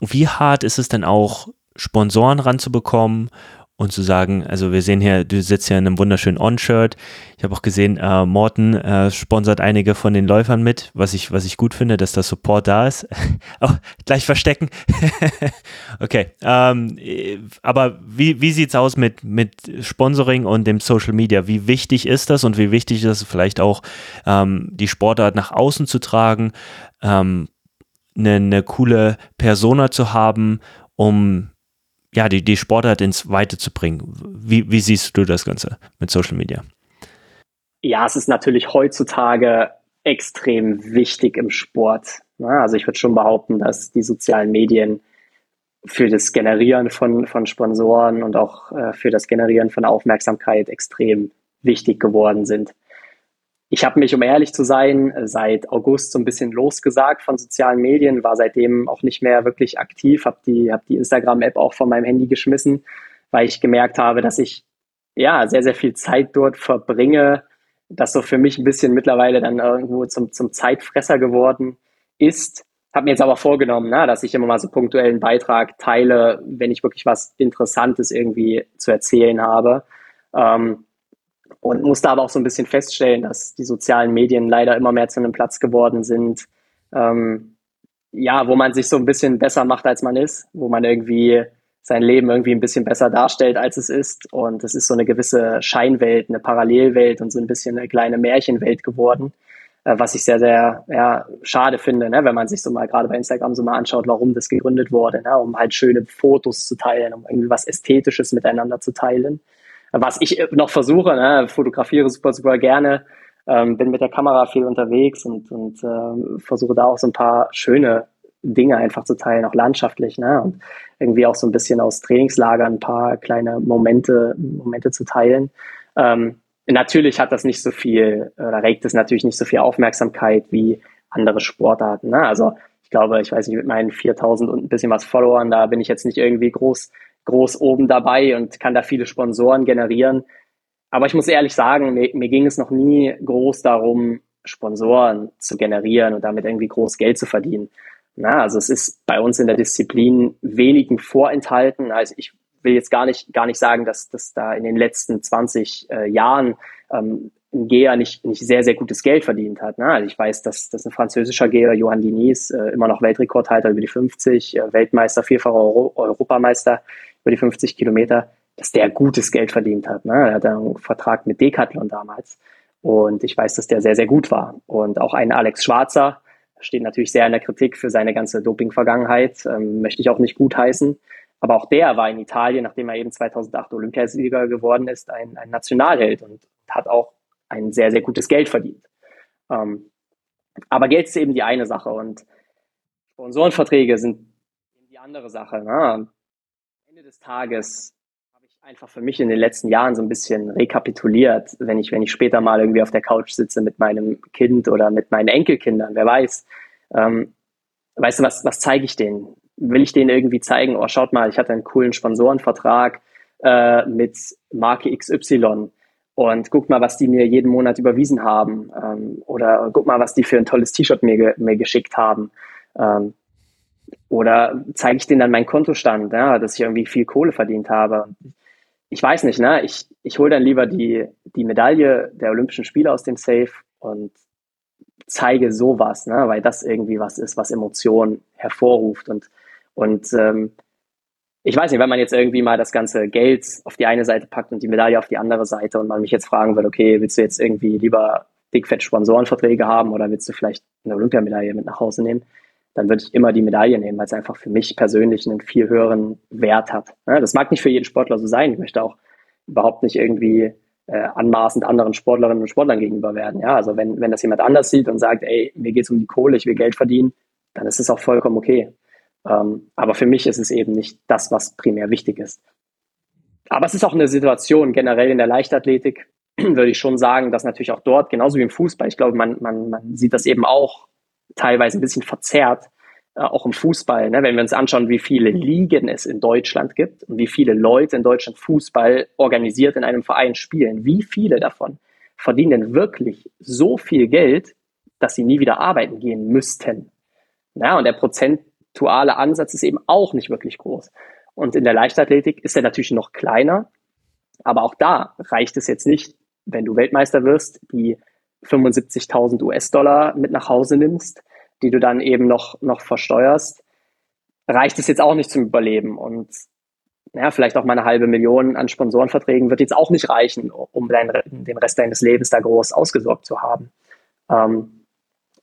wie hart ist es denn auch, Sponsoren ranzubekommen und zu sagen, also wir sehen hier, du sitzt ja in einem wunderschönen On-Shirt. Ich habe auch gesehen, äh, Morten äh, sponsert einige von den Läufern mit, was ich, was ich gut finde, dass der Support da ist. oh, gleich verstecken. okay. Ähm, aber wie, wie sieht's aus mit, mit Sponsoring und dem Social Media? Wie wichtig ist das und wie wichtig ist es vielleicht auch, ähm, die Sportart nach außen zu tragen, ähm, eine, eine coole Persona zu haben, um ja, die, die Sportart ins Weite zu bringen. Wie, wie siehst du das Ganze mit Social Media? Ja, es ist natürlich heutzutage extrem wichtig im Sport. Also ich würde schon behaupten, dass die sozialen Medien für das Generieren von, von Sponsoren und auch äh, für das Generieren von Aufmerksamkeit extrem wichtig geworden sind. Ich habe mich, um ehrlich zu sein, seit August so ein bisschen losgesagt von sozialen Medien, war seitdem auch nicht mehr wirklich aktiv, habe die, hab die Instagram-App auch von meinem Handy geschmissen, weil ich gemerkt habe, dass ich ja sehr, sehr viel Zeit dort verbringe, das so für mich ein bisschen mittlerweile dann irgendwo zum, zum Zeitfresser geworden ist. Habe mir jetzt aber vorgenommen, na, dass ich immer mal so punktuellen Beitrag teile, wenn ich wirklich was Interessantes irgendwie zu erzählen habe. Ähm, und musste aber auch so ein bisschen feststellen, dass die sozialen Medien leider immer mehr zu einem Platz geworden sind, ähm, ja, wo man sich so ein bisschen besser macht, als man ist, wo man irgendwie sein Leben irgendwie ein bisschen besser darstellt, als es ist. Und es ist so eine gewisse Scheinwelt, eine Parallelwelt und so ein bisschen eine kleine Märchenwelt geworden, äh, was ich sehr, sehr ja, schade finde, ne? wenn man sich so mal gerade bei Instagram so mal anschaut, warum das gegründet wurde, ne? um halt schöne Fotos zu teilen, um irgendwie was Ästhetisches miteinander zu teilen was ich noch versuche, ne, fotografiere super, super gerne, ähm, bin mit der Kamera viel unterwegs und, und äh, versuche da auch so ein paar schöne Dinge einfach zu teilen, auch landschaftlich, ne? Und irgendwie auch so ein bisschen aus Trainingslagern ein paar kleine Momente, Momente zu teilen. Ähm, natürlich hat das nicht so viel, oder regt es natürlich nicht so viel Aufmerksamkeit wie andere Sportarten. Ne? Also ich glaube, ich weiß nicht, mit meinen 4000 und ein bisschen was Followern, da bin ich jetzt nicht irgendwie groß groß oben dabei und kann da viele Sponsoren generieren. Aber ich muss ehrlich sagen, mir, mir ging es noch nie groß darum, Sponsoren zu generieren und damit irgendwie groß Geld zu verdienen. Na, also es ist bei uns in der Disziplin wenigen vorenthalten. Also ich will jetzt gar nicht, gar nicht sagen, dass, dass da in den letzten 20 äh, Jahren ähm, ein Geher nicht, nicht sehr, sehr gutes Geld verdient hat. Ne? Also ich weiß, dass, dass ein französischer Geher, Johann Diniz, äh, immer noch Weltrekordhalter über die 50, äh, Weltmeister, vierfacher Euro Europameister über die 50 Kilometer, dass der gutes Geld verdient hat. Ne? Er hat einen Vertrag mit Decathlon damals. Und ich weiß, dass der sehr, sehr gut war. Und auch ein Alex Schwarzer steht natürlich sehr in der Kritik für seine ganze Doping-Vergangenheit. Ähm, möchte ich auch nicht gutheißen. Aber auch der war in Italien, nachdem er eben 2008 Olympiasieger geworden ist, ein, ein Nationalheld und hat auch ein sehr, sehr gutes Geld verdient. Ähm, aber Geld ist eben die eine Sache und Sponsorenverträge sind andere Sache. Ne? Ende des Tages habe ich einfach für mich in den letzten Jahren so ein bisschen rekapituliert, wenn ich, wenn ich später mal irgendwie auf der Couch sitze mit meinem Kind oder mit meinen Enkelkindern, wer weiß. Ähm, weißt du, was, was zeige ich denen? Will ich denen irgendwie zeigen, oh, schaut mal, ich hatte einen coolen Sponsorenvertrag äh, mit Marke XY und guck mal, was die mir jeden Monat überwiesen haben ähm, oder guck mal, was die für ein tolles T-Shirt mir, mir geschickt haben. Ähm, oder zeige ich denen dann meinen Kontostand, ja, dass ich irgendwie viel Kohle verdient habe. Ich weiß nicht, ne? Ich, ich hole dann lieber die, die Medaille der Olympischen Spiele aus dem Safe und zeige sowas, ne? weil das irgendwie was ist, was Emotionen hervorruft. Und, und ähm, ich weiß nicht, wenn man jetzt irgendwie mal das ganze Geld auf die eine Seite packt und die Medaille auf die andere Seite und man mich jetzt fragen würde, okay, willst du jetzt irgendwie lieber dickfett Sponsorenverträge haben oder willst du vielleicht eine Olympiamedaille mit nach Hause nehmen? Dann würde ich immer die Medaille nehmen, weil es einfach für mich persönlich einen viel höheren Wert hat. Das mag nicht für jeden Sportler so sein. Ich möchte auch überhaupt nicht irgendwie äh, anmaßend anderen Sportlerinnen und Sportlern gegenüber werden. Ja, also wenn, wenn das jemand anders sieht und sagt, ey, mir geht es um die Kohle, ich will Geld verdienen, dann ist es auch vollkommen okay. Ähm, aber für mich ist es eben nicht das, was primär wichtig ist. Aber es ist auch eine Situation generell in der Leichtathletik, würde ich schon sagen, dass natürlich auch dort, genauso wie im Fußball, ich glaube, man, man, man sieht das eben auch teilweise ein bisschen verzerrt, äh, auch im Fußball. Ne? Wenn wir uns anschauen, wie viele Ligen es in Deutschland gibt und wie viele Leute in Deutschland Fußball organisiert in einem Verein spielen, wie viele davon verdienen denn wirklich so viel Geld, dass sie nie wieder arbeiten gehen müssten. Ja, und der Prozent, prozentuale Ansatz ist eben auch nicht wirklich groß. Und in der Leichtathletik ist er natürlich noch kleiner, aber auch da reicht es jetzt nicht, wenn du Weltmeister wirst, die 75.000 US-Dollar mit nach Hause nimmst, die du dann eben noch, noch versteuerst, reicht es jetzt auch nicht zum Überleben. Und ja, vielleicht auch mal eine halbe Million an Sponsorenverträgen wird jetzt auch nicht reichen, um dein, den Rest deines Lebens da groß ausgesorgt zu haben. Ähm,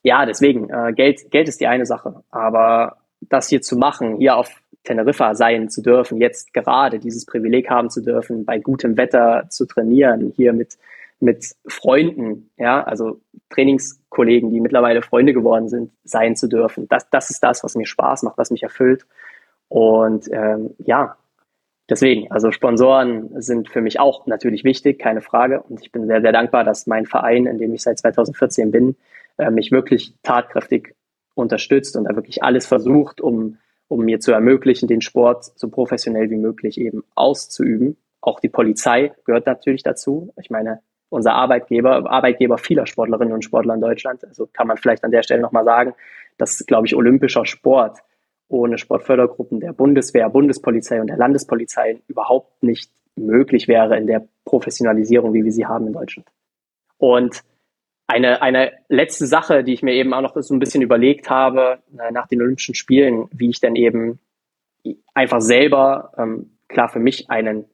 ja, deswegen, äh, Geld, Geld ist die eine Sache, aber das hier zu machen, hier auf Teneriffa sein zu dürfen, jetzt gerade dieses Privileg haben zu dürfen, bei gutem Wetter zu trainieren, hier mit, mit Freunden, ja, also Trainingskollegen, die mittlerweile Freunde geworden sind, sein zu dürfen. Das, das ist das, was mir Spaß macht, was mich erfüllt. Und ähm, ja, deswegen, also Sponsoren sind für mich auch natürlich wichtig, keine Frage. Und ich bin sehr, sehr dankbar, dass mein Verein, in dem ich seit 2014 bin, äh, mich wirklich tatkräftig unterstützt und da wirklich alles versucht, um, um mir zu ermöglichen, den Sport so professionell wie möglich eben auszuüben. Auch die Polizei gehört natürlich dazu. Ich meine, unser Arbeitgeber, Arbeitgeber vieler Sportlerinnen und Sportler in Deutschland, also kann man vielleicht an der Stelle nochmal sagen, dass, glaube ich, olympischer Sport ohne Sportfördergruppen der Bundeswehr, Bundespolizei und der Landespolizei überhaupt nicht möglich wäre in der Professionalisierung, wie wir sie haben in Deutschland. Und eine, eine letzte Sache, die ich mir eben auch noch so ein bisschen überlegt habe äh, nach den Olympischen Spielen, wie ich dann eben einfach selber, ähm, klar für mich einen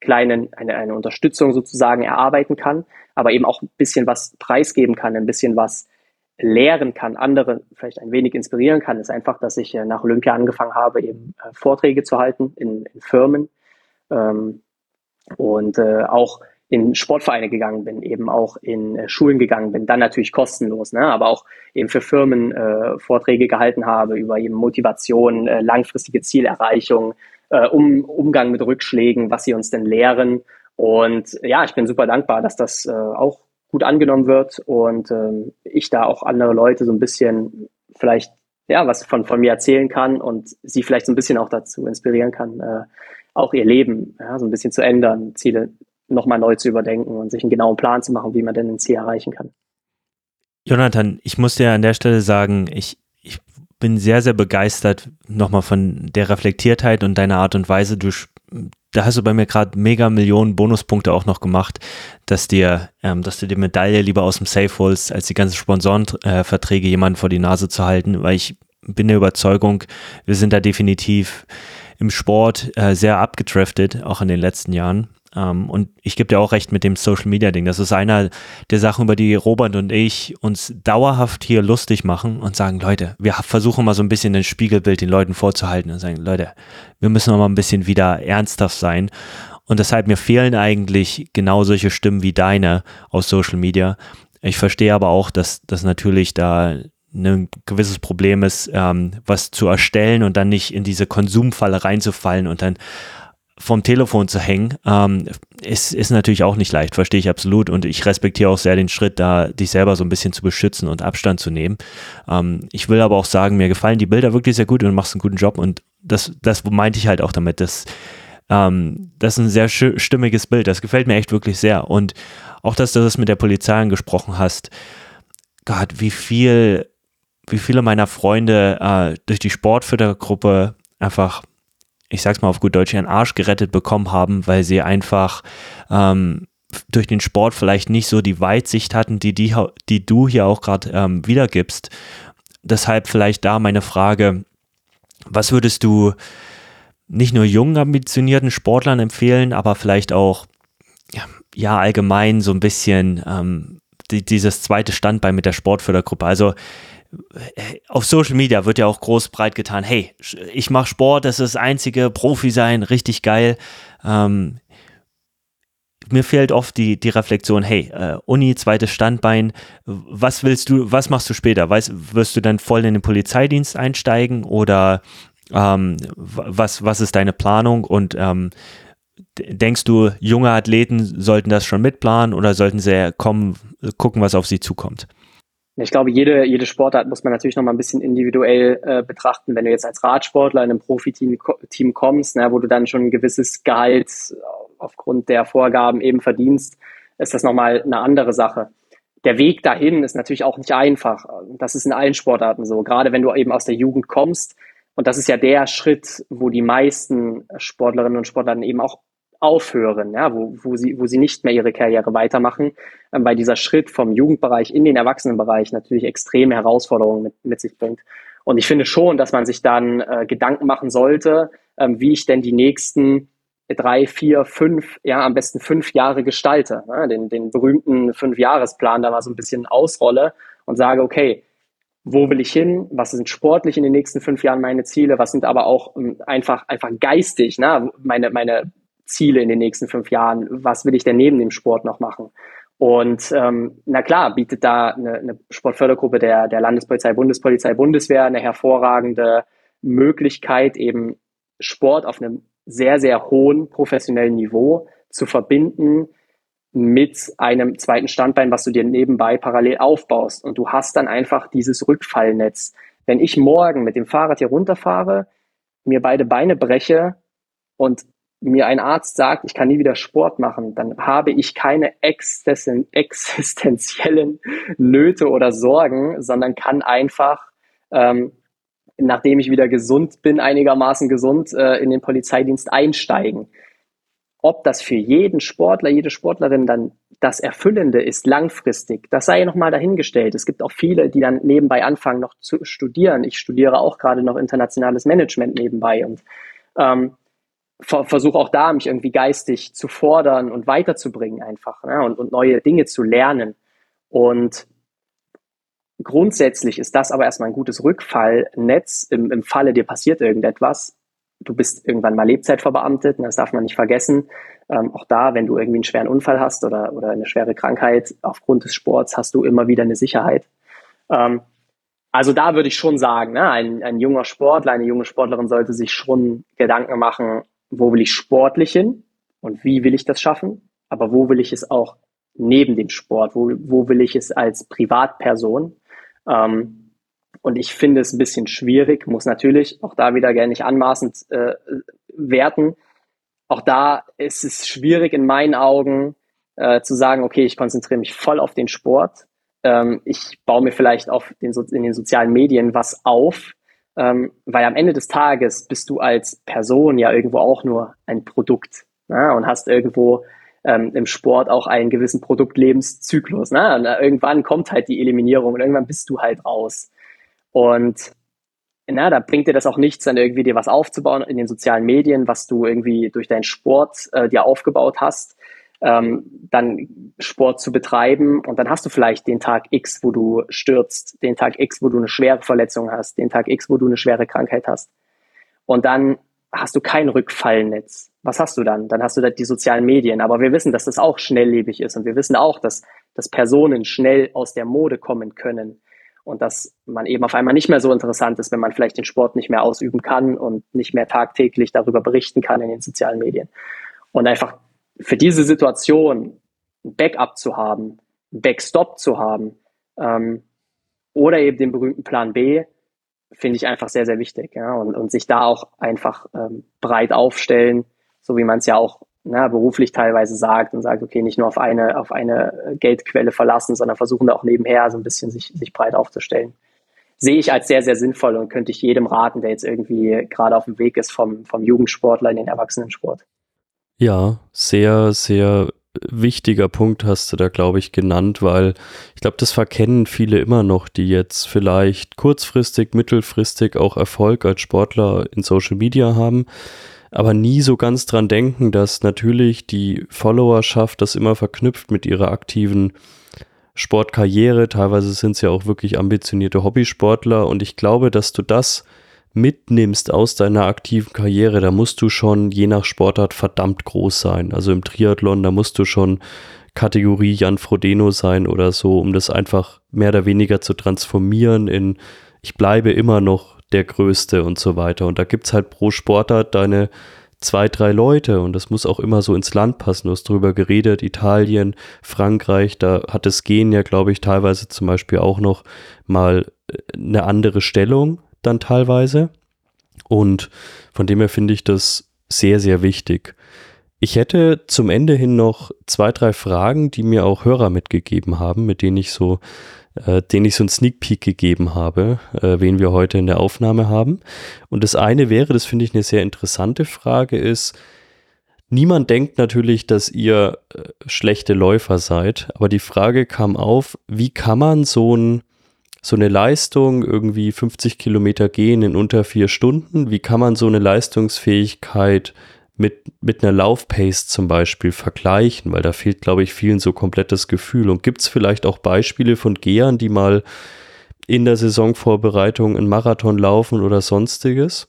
kleinen, eine, eine Unterstützung sozusagen erarbeiten kann, aber eben auch ein bisschen was preisgeben kann, ein bisschen was lehren kann, andere vielleicht ein wenig inspirieren kann, ist einfach, dass ich äh, nach Olympia angefangen habe, eben äh, Vorträge zu halten in, in Firmen ähm, und äh, auch in Sportvereine gegangen bin, eben auch in äh, Schulen gegangen bin, dann natürlich kostenlos, ne? aber auch eben für Firmen äh, Vorträge gehalten habe über eben Motivation, äh, langfristige Zielerreichung, äh, um, Umgang mit Rückschlägen, was sie uns denn lehren. Und ja, ich bin super dankbar, dass das äh, auch gut angenommen wird und ähm, ich da auch andere Leute so ein bisschen vielleicht ja was von, von mir erzählen kann und sie vielleicht so ein bisschen auch dazu inspirieren kann, äh, auch ihr Leben ja, so ein bisschen zu ändern, Ziele nochmal neu zu überdenken und sich einen genauen Plan zu machen, wie man denn ein Ziel erreichen kann. Jonathan, ich muss dir an der Stelle sagen, ich, ich bin sehr, sehr begeistert nochmal von der Reflektiertheit und deiner Art und Weise. Du, da hast du bei mir gerade mega Millionen Bonuspunkte auch noch gemacht, dass dir, ähm, dass du die Medaille lieber aus dem Safe holst, als die ganzen Sponsorenverträge äh, jemanden vor die Nase zu halten, weil ich bin der Überzeugung, wir sind da definitiv im Sport äh, sehr abgedraftet, auch in den letzten Jahren. Ähm, und ich gebe dir auch recht mit dem Social Media Ding. Das ist einer der Sachen, über die Robert und ich uns dauerhaft hier lustig machen und sagen, Leute, wir versuchen mal so ein bisschen ein Spiegelbild den Leuten vorzuhalten und sagen, Leute, wir müssen mal ein bisschen wieder ernsthaft sein. Und deshalb mir fehlen eigentlich genau solche Stimmen wie deine aus Social Media. Ich verstehe aber auch, dass, dass natürlich da ein gewisses Problem ist, ähm, was zu erstellen und dann nicht in diese Konsumfalle reinzufallen und dann vom Telefon zu hängen, ähm, ist, ist natürlich auch nicht leicht, verstehe ich absolut. Und ich respektiere auch sehr den Schritt, da dich selber so ein bisschen zu beschützen und Abstand zu nehmen. Ähm, ich will aber auch sagen, mir gefallen die Bilder wirklich sehr gut und du machst einen guten Job. Und das, das meinte ich halt auch damit, dass ähm, das ist ein sehr stimmiges Bild. Das gefällt mir echt wirklich sehr. Und auch, dass du das mit der Polizei angesprochen hast. Gott, wie viel, wie viele meiner Freunde äh, durch die Sportfördergruppe einfach ich sag's mal auf gut Deutsch, ihren Arsch gerettet bekommen haben, weil sie einfach ähm, durch den Sport vielleicht nicht so die Weitsicht hatten, die, die, die du hier auch gerade ähm, wiedergibst. Deshalb vielleicht da meine Frage, was würdest du nicht nur jungen, ambitionierten Sportlern empfehlen, aber vielleicht auch ja, allgemein so ein bisschen ähm, die, dieses zweite Standbein mit der Sportfördergruppe. Also auf Social Media wird ja auch groß breit getan, hey, ich mache Sport, das ist das einzige Profi sein, richtig geil. Ähm, mir fehlt oft die, die Reflexion, hey, äh, Uni, zweites Standbein, was willst du, was machst du später? Weißt, wirst du dann voll in den Polizeidienst einsteigen oder ähm, was, was ist deine Planung und ähm, denkst du, junge Athleten sollten das schon mitplanen oder sollten sie kommen, gucken, was auf sie zukommt? Ich glaube, jede, jede Sportart muss man natürlich noch mal ein bisschen individuell äh, betrachten. Wenn du jetzt als Radsportler in einem Profiteam Team kommst, ne, wo du dann schon ein gewisses Gehalt aufgrund der Vorgaben eben verdienst, ist das nochmal eine andere Sache. Der Weg dahin ist natürlich auch nicht einfach. Das ist in allen Sportarten so. Gerade wenn du eben aus der Jugend kommst. Und das ist ja der Schritt, wo die meisten Sportlerinnen und Sportler eben auch aufhören, ja, wo, wo, sie, wo sie nicht mehr ihre Karriere weitermachen, ähm, weil dieser Schritt vom Jugendbereich in den Erwachsenenbereich natürlich extreme Herausforderungen mit, mit sich bringt. Und ich finde schon, dass man sich dann äh, Gedanken machen sollte, ähm, wie ich denn die nächsten drei, vier, fünf, ja, am besten fünf Jahre gestalte, ne? den, den berühmten Fünfjahresplan da mal so ein bisschen ausrolle und sage, okay, wo will ich hin? Was sind sportlich in den nächsten fünf Jahren meine Ziele? Was sind aber auch ähm, einfach, einfach geistig, ne? meine, meine Ziele in den nächsten fünf Jahren? Was will ich denn neben dem Sport noch machen? Und ähm, na klar, bietet da eine, eine Sportfördergruppe der, der Landespolizei, Bundespolizei, Bundeswehr eine hervorragende Möglichkeit, eben Sport auf einem sehr, sehr hohen professionellen Niveau zu verbinden mit einem zweiten Standbein, was du dir nebenbei parallel aufbaust. Und du hast dann einfach dieses Rückfallnetz. Wenn ich morgen mit dem Fahrrad hier runterfahre, mir beide Beine breche und mir ein Arzt sagt, ich kann nie wieder Sport machen, dann habe ich keine existenziellen Nöte oder Sorgen, sondern kann einfach, ähm, nachdem ich wieder gesund bin, einigermaßen gesund, äh, in den Polizeidienst einsteigen. Ob das für jeden Sportler, jede Sportlerin dann das Erfüllende ist, langfristig, das sei nochmal dahingestellt. Es gibt auch viele, die dann nebenbei anfangen, noch zu studieren. Ich studiere auch gerade noch internationales Management nebenbei und ähm, versuche auch da, mich irgendwie geistig zu fordern und weiterzubringen einfach ne? und, und neue Dinge zu lernen. Und grundsätzlich ist das aber erstmal ein gutes Rückfallnetz im, im Falle, dir passiert irgendetwas. Du bist irgendwann mal Lebzeitverbeamtet, das darf man nicht vergessen. Ähm, auch da, wenn du irgendwie einen schweren Unfall hast oder, oder eine schwere Krankheit aufgrund des Sports, hast du immer wieder eine Sicherheit. Ähm, also da würde ich schon sagen, ne, ein, ein junger Sportler, eine junge Sportlerin sollte sich schon Gedanken machen, wo will ich sportlich hin und wie will ich das schaffen, aber wo will ich es auch neben dem Sport, wo, wo will ich es als Privatperson. Ähm, und ich finde es ein bisschen schwierig, muss natürlich auch da wieder gerne nicht anmaßend äh, werten. Auch da ist es schwierig in meinen Augen äh, zu sagen, okay, ich konzentriere mich voll auf den Sport. Ähm, ich baue mir vielleicht auf den, in den sozialen Medien was auf, ähm, weil am Ende des Tages bist du als Person ja irgendwo auch nur ein Produkt ne? und hast irgendwo ähm, im Sport auch einen gewissen Produktlebenszyklus. Ne? Und irgendwann kommt halt die Eliminierung und irgendwann bist du halt raus. Und na, da bringt dir das auch nichts, dann irgendwie dir was aufzubauen in den sozialen Medien, was du irgendwie durch deinen Sport äh, dir aufgebaut hast ähm, dann Sport zu betreiben und dann hast du vielleicht den Tag X, wo du stürzt, den Tag X, wo du eine schwere Verletzung hast, den Tag X, wo du eine schwere Krankheit hast. Und dann hast du kein Rückfallnetz. Was hast du dann? Dann hast du die sozialen Medien. Aber wir wissen, dass das auch schnelllebig ist und wir wissen auch, dass, dass Personen schnell aus der Mode kommen können. und dass man eben auf einmal nicht mehr so interessant ist, wenn man vielleicht den Sport nicht mehr ausüben kann und nicht mehr tagtäglich darüber berichten kann in den sozialen Medien. Und einfach für diese Situation Backup zu haben, Backstop zu haben ähm, oder eben den berühmten Plan B, finde ich einfach sehr, sehr wichtig. Ja? Und, und sich da auch einfach ähm, breit aufstellen, so wie man es ja auch na, beruflich teilweise sagt und sagt, okay, nicht nur auf eine, auf eine Geldquelle verlassen, sondern versuchen da auch nebenher so ein bisschen sich, sich breit aufzustellen. Sehe ich als sehr, sehr sinnvoll und könnte ich jedem raten, der jetzt irgendwie gerade auf dem Weg ist vom, vom Jugendsportler in den Erwachsenensport. Ja, sehr, sehr wichtiger Punkt hast du da, glaube ich, genannt, weil ich glaube, das verkennen viele immer noch, die jetzt vielleicht kurzfristig, mittelfristig auch Erfolg als Sportler in Social Media haben aber nie so ganz dran denken, dass natürlich die Followerschaft das immer verknüpft mit ihrer aktiven Sportkarriere. Teilweise sind es ja auch wirklich ambitionierte Hobbysportler und ich glaube, dass du das mitnimmst aus deiner aktiven Karriere, da musst du schon je nach Sportart verdammt groß sein. Also im Triathlon, da musst du schon Kategorie Jan Frodeno sein oder so, um das einfach mehr oder weniger zu transformieren in ich bleibe immer noch der Größte und so weiter. Und da gibt es halt pro Sportart deine zwei, drei Leute und das muss auch immer so ins Land passen. Du hast drüber geredet, Italien, Frankreich, da hat das Gehen ja, glaube ich, teilweise zum Beispiel auch noch mal äh, eine andere Stellung dann teilweise. Und von dem her finde ich das sehr, sehr wichtig. Ich hätte zum Ende hin noch zwei, drei Fragen, die mir auch Hörer mitgegeben haben, mit denen ich so äh, den ich so einen Sneak Peek gegeben habe, äh, wen wir heute in der Aufnahme haben. Und das eine wäre, das finde ich eine sehr interessante Frage, ist, niemand denkt natürlich, dass ihr äh, schlechte Läufer seid, aber die Frage kam auf, wie kann man so ein so eine Leistung, irgendwie 50 Kilometer gehen in unter vier Stunden, wie kann man so eine Leistungsfähigkeit mit, mit einer Laufpace zum Beispiel vergleichen, weil da fehlt, glaube ich, vielen so komplettes Gefühl. Und gibt es vielleicht auch Beispiele von Gehern, die mal in der Saisonvorbereitung einen Marathon laufen oder sonstiges?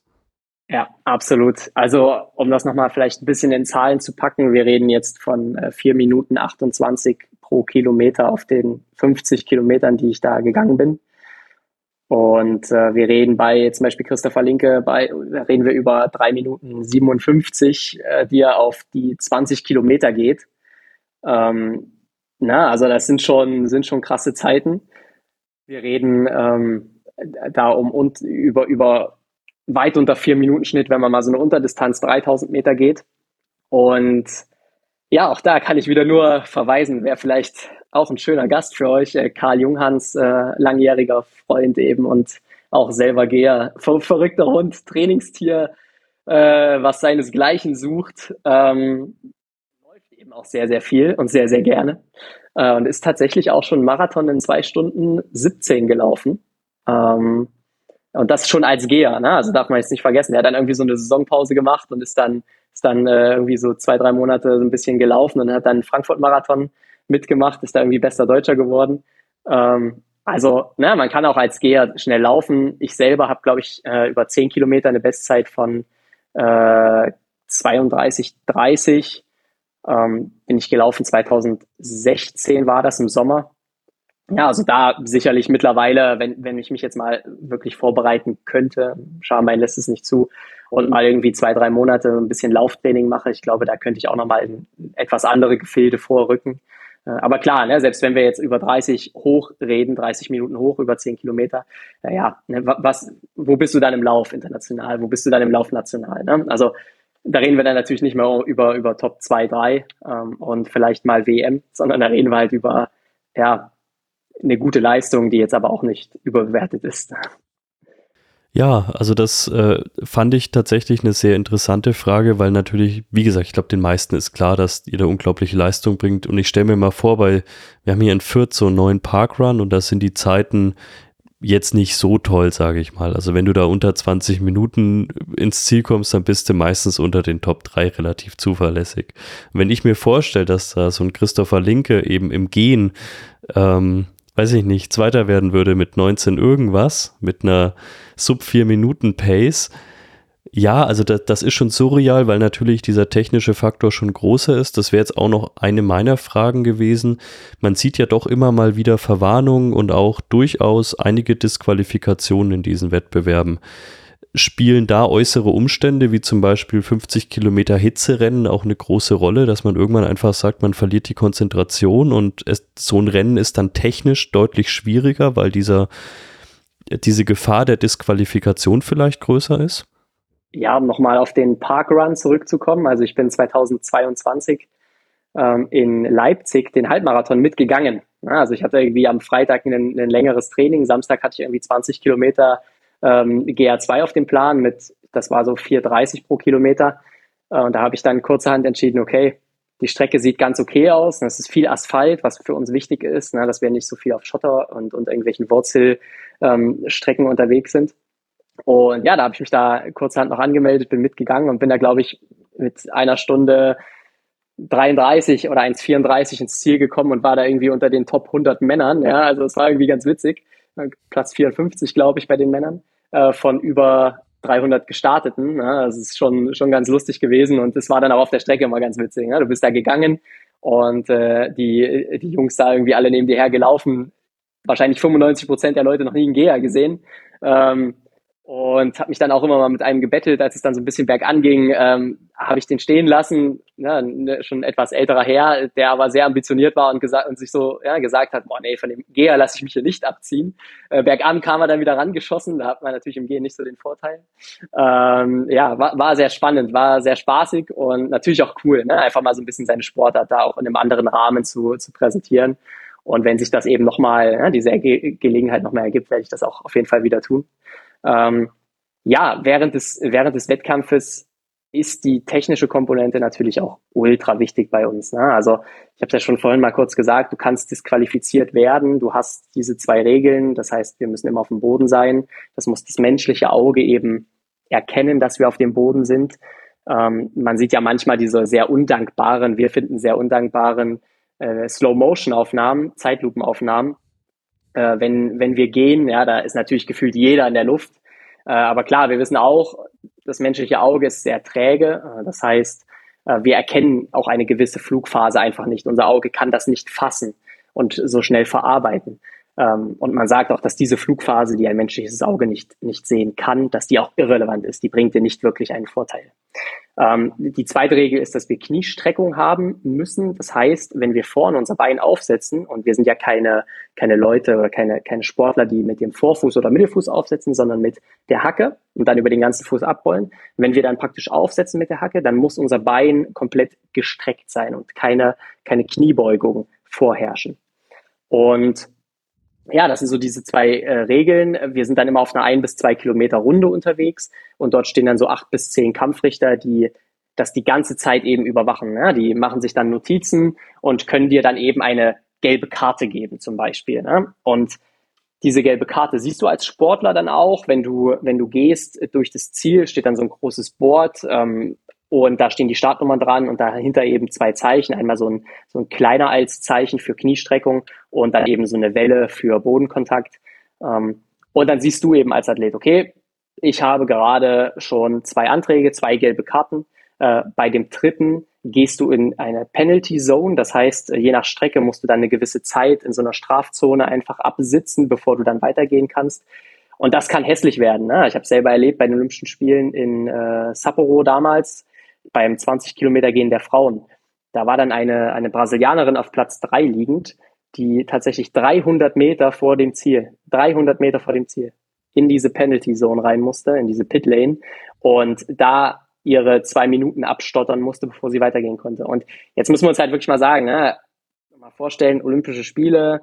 Ja, absolut. Also, um das nochmal vielleicht ein bisschen in Zahlen zu packen, wir reden jetzt von äh, 4 Minuten 28 pro Kilometer auf den 50 Kilometern, die ich da gegangen bin. Und äh, wir reden bei zum Beispiel Christopher Linke, bei reden wir über drei Minuten 57, äh, die er auf die 20 Kilometer geht. Ähm, na, also das sind schon, sind schon krasse Zeiten. Wir reden ähm, da um und über, über weit unter vier Minuten Schnitt, wenn man mal so eine Unterdistanz 3000 Meter geht. Und ja, auch da kann ich wieder nur verweisen, wer vielleicht auch ein schöner Gast für euch, äh, Karl Junghans, äh, langjähriger Freund eben und auch selber Geher, ver verrückter Hund, Trainingstier, äh, was seinesgleichen sucht, ähm, läuft eben auch sehr, sehr viel und sehr, sehr gerne äh, und ist tatsächlich auch schon Marathon in zwei Stunden 17 gelaufen. Ähm, und das schon als Geher, ne? also darf man jetzt nicht vergessen. Er hat dann irgendwie so eine Saisonpause gemacht und ist dann, ist dann äh, irgendwie so zwei, drei Monate so ein bisschen gelaufen und hat dann Frankfurt-Marathon mitgemacht, ist da irgendwie bester Deutscher geworden. Ähm, also, ne, man kann auch als Geher schnell laufen. Ich selber habe, glaube ich, äh, über 10 Kilometer eine Bestzeit von äh, 32, 30. Ähm, bin ich gelaufen, 2016 war das im Sommer. Ja, also da sicherlich mittlerweile, wenn, wenn ich mich jetzt mal wirklich vorbereiten könnte, Schambein lässt es nicht zu, und mal irgendwie zwei, drei Monate ein bisschen Lauftraining mache, ich glaube, da könnte ich auch nochmal in etwas andere Gefilde vorrücken. Äh, aber klar, ne, selbst wenn wir jetzt über 30 hoch reden, 30 Minuten hoch, über 10 Kilometer, naja, ne, was, wo bist du dann im Lauf international? Wo bist du dann im Lauf national? Ne? Also da reden wir dann natürlich nicht mehr über, über Top 2, 3 ähm, und vielleicht mal WM, sondern da reden wir halt über ja, eine gute Leistung, die jetzt aber auch nicht überbewertet ist. Ja, also das äh, fand ich tatsächlich eine sehr interessante Frage, weil natürlich, wie gesagt, ich glaube, den meisten ist klar, dass da unglaubliche Leistung bringt. Und ich stelle mir mal vor, weil wir haben hier in Fürth so einen neuen Parkrun und da sind die Zeiten jetzt nicht so toll, sage ich mal. Also wenn du da unter 20 Minuten ins Ziel kommst, dann bist du meistens unter den Top 3 relativ zuverlässig. wenn ich mir vorstelle, dass da so ein Christopher Linke eben im Gehen ähm, weiß ich nicht, Zweiter werden würde mit 19 irgendwas, mit einer sub 4 Minuten Pace, Ja, also das, das ist schon surreal, weil natürlich dieser technische Faktor schon großer ist. Das wäre jetzt auch noch eine meiner Fragen gewesen. Man sieht ja doch immer mal wieder Verwarnungen und auch durchaus einige Disqualifikationen in diesen Wettbewerben. Spielen da äußere Umstände wie zum Beispiel 50 Kilometer Hitzerennen auch eine große Rolle, dass man irgendwann einfach sagt, man verliert die Konzentration und es, so ein Rennen ist dann technisch deutlich schwieriger, weil dieser, diese Gefahr der Disqualifikation vielleicht größer ist? ja, um nochmal auf den Parkrun zurückzukommen. Also ich bin 2022 ähm, in Leipzig den Halbmarathon mitgegangen. Also ich hatte irgendwie am Freitag ein, ein, längeres Training, Samstag hatte ich irgendwie 20 Kilometer ähm, GA2 auf dem Plan mit, das war so 4,30 pro Kilometer. Äh, und da habe ich dann kurzerhand entschieden, okay, die Strecke sieht ganz okay aus. Es ist viel Asphalt, was für uns wichtig ist, ne, dass wir nicht so viel auf Schotter und, und irgendwelchen Wurzelstrecken ähm, unterwegs sind. Und ja, da habe ich mich da kurzerhand noch angemeldet, bin mitgegangen und bin da, glaube ich, mit einer Stunde 33 oder 1,34 ins Ziel gekommen und war da irgendwie unter den Top 100 Männern. Ja, also es war irgendwie ganz witzig. Platz 54, glaube ich, bei den Männern äh, von über 300 Gestarteten. Ja, das ist schon, schon ganz lustig gewesen und es war dann auch auf der Strecke immer ganz witzig. Ja. Du bist da gegangen und äh, die, die Jungs da irgendwie alle neben dir her gelaufen. Wahrscheinlich 95 Prozent der Leute noch nie einen Geher gesehen. Ähm, und habe mich dann auch immer mal mit einem gebettelt, als es dann so ein bisschen bergan ging, ähm, habe ich den stehen lassen, ne, ne, schon etwas älterer Herr, der aber sehr ambitioniert war und, gesagt, und sich so ja, gesagt hat, boah nee, von dem Geher lasse ich mich hier nicht abziehen. Äh, bergan kam er dann wieder rangeschossen, da hat man natürlich im Gehen nicht so den Vorteil. Ähm, ja, war, war sehr spannend, war sehr spaßig und natürlich auch cool, ne? einfach mal so ein bisschen seine Sportart da auch in einem anderen Rahmen zu, zu präsentieren. Und wenn sich das eben nochmal, ja, diese Ge Gelegenheit nochmal ergibt, werde ich das auch auf jeden Fall wieder tun. Ähm, ja, während des, während des Wettkampfes ist die technische Komponente natürlich auch ultra wichtig bei uns. Ne? Also ich habe es ja schon vorhin mal kurz gesagt, du kannst disqualifiziert werden, du hast diese zwei Regeln, das heißt, wir müssen immer auf dem Boden sein, das muss das menschliche Auge eben erkennen, dass wir auf dem Boden sind. Ähm, man sieht ja manchmal diese sehr undankbaren, wir finden sehr undankbaren äh, Slow-Motion-Aufnahmen, Zeitlupenaufnahmen, äh, wenn, wenn wir gehen, ja, da ist natürlich gefühlt jeder in der Luft. Äh, aber klar, wir wissen auch, das menschliche Auge ist sehr träge. Äh, das heißt, äh, wir erkennen auch eine gewisse Flugphase einfach nicht. Unser Auge kann das nicht fassen und so schnell verarbeiten. Ähm, und man sagt auch, dass diese Flugphase, die ein menschliches Auge nicht, nicht sehen kann, dass die auch irrelevant ist. Die bringt dir nicht wirklich einen Vorteil. Ähm, die zweite Regel ist, dass wir Kniestreckung haben müssen. Das heißt, wenn wir vorne unser Bein aufsetzen, und wir sind ja keine, keine Leute oder keine, keine Sportler, die mit dem Vorfuß oder Mittelfuß aufsetzen, sondern mit der Hacke und dann über den ganzen Fuß abrollen. Wenn wir dann praktisch aufsetzen mit der Hacke, dann muss unser Bein komplett gestreckt sein und keine, keine Kniebeugung vorherrschen. Und ja, das sind so diese zwei äh, Regeln. Wir sind dann immer auf einer ein bis zwei Kilometer Runde unterwegs und dort stehen dann so acht bis zehn Kampfrichter, die das die ganze Zeit eben überwachen. Ne? Die machen sich dann Notizen und können dir dann eben eine gelbe Karte geben zum Beispiel. Ne? Und diese gelbe Karte siehst du als Sportler dann auch, wenn du, wenn du gehst durch das Ziel, steht dann so ein großes Board, ähm, und da stehen die Startnummern dran und dahinter eben zwei Zeichen. Einmal so ein, so ein kleiner als Zeichen für Kniestreckung und dann eben so eine Welle für Bodenkontakt. Ähm, und dann siehst du eben als Athlet, okay, ich habe gerade schon zwei Anträge, zwei gelbe Karten. Äh, bei dem dritten gehst du in eine Penalty Zone. Das heißt, je nach Strecke musst du dann eine gewisse Zeit in so einer Strafzone einfach absitzen, bevor du dann weitergehen kannst. Und das kann hässlich werden. Ne? Ich habe selber erlebt bei den Olympischen Spielen in äh, Sapporo damals beim 20 Kilometer Gehen der Frauen. Da war dann eine, eine Brasilianerin auf Platz drei liegend, die tatsächlich 300 Meter vor dem Ziel, 300 Meter vor dem Ziel, in diese Penalty Zone rein musste, in diese Pit Lane und da ihre zwei Minuten abstottern musste, bevor sie weitergehen konnte. Und jetzt müssen wir uns halt wirklich mal sagen, ne, mal vorstellen, Olympische Spiele,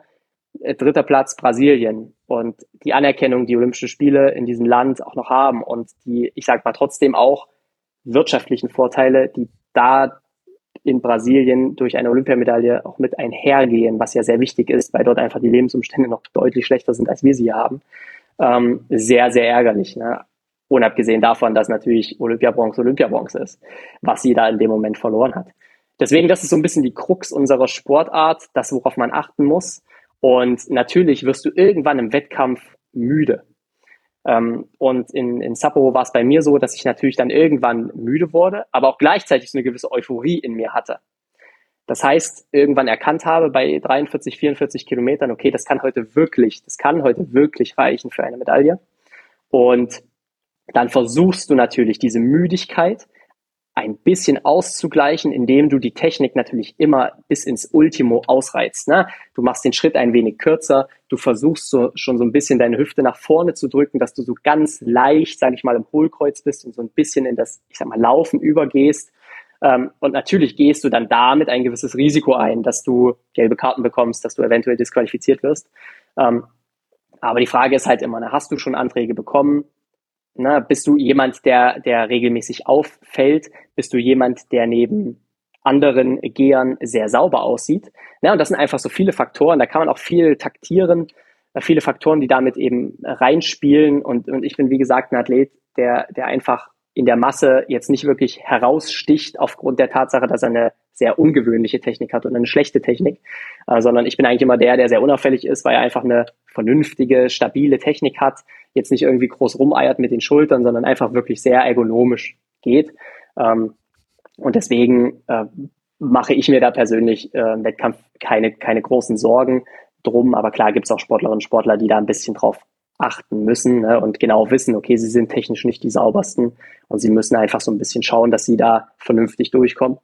äh, dritter Platz Brasilien und die Anerkennung, die Olympische Spiele in diesem Land auch noch haben und die, ich sag mal trotzdem auch wirtschaftlichen Vorteile, die da in Brasilien durch eine Olympiamedaille auch mit einhergehen, was ja sehr wichtig ist, weil dort einfach die Lebensumstände noch deutlich schlechter sind, als wir sie haben, ähm, sehr, sehr ärgerlich. Ne? Unabgesehen davon, dass natürlich Olympiabronze Olympiabronze ist, was sie da in dem Moment verloren hat. Deswegen, das ist so ein bisschen die Krux unserer Sportart, das, worauf man achten muss. Und natürlich wirst du irgendwann im Wettkampf müde. Ähm, und in, in Sapporo war es bei mir so, dass ich natürlich dann irgendwann müde wurde, aber auch gleichzeitig so eine gewisse Euphorie in mir hatte. Das heißt, irgendwann erkannt habe bei 43, 44 Kilometern, okay, das kann heute wirklich, das kann heute wirklich reichen für eine Medaille. Und dann versuchst du natürlich diese Müdigkeit ein bisschen auszugleichen, indem du die Technik natürlich immer bis ins Ultimo ausreizt. Ne? Du machst den Schritt ein wenig kürzer, du versuchst so, schon so ein bisschen deine Hüfte nach vorne zu drücken, dass du so ganz leicht, sage ich mal, im Hohlkreuz bist und so ein bisschen in das, ich sag mal, Laufen übergehst. Ähm, und natürlich gehst du dann damit ein gewisses Risiko ein, dass du gelbe Karten bekommst, dass du eventuell disqualifiziert wirst. Ähm, aber die Frage ist halt immer, ne, hast du schon Anträge bekommen? Na, bist du jemand, der, der regelmäßig auffällt? Bist du jemand, der neben anderen Gehern sehr sauber aussieht? Na, und das sind einfach so viele Faktoren. Da kann man auch viel taktieren, äh, viele Faktoren, die damit eben reinspielen. Und, und ich bin, wie gesagt, ein Athlet, der, der einfach in der Masse jetzt nicht wirklich heraussticht aufgrund der Tatsache, dass er eine sehr ungewöhnliche Technik hat und eine schlechte Technik, äh, sondern ich bin eigentlich immer der, der sehr unauffällig ist, weil er einfach eine vernünftige, stabile Technik hat, jetzt nicht irgendwie groß rumeiert mit den Schultern, sondern einfach wirklich sehr ergonomisch geht. Ähm, und deswegen äh, mache ich mir da persönlich äh, im Wettkampf keine, keine großen Sorgen drum. Aber klar gibt es auch Sportlerinnen und Sportler, die da ein bisschen drauf achten müssen ne, und genau wissen, okay, sie sind technisch nicht die saubersten und sie müssen einfach so ein bisschen schauen, dass sie da vernünftig durchkommen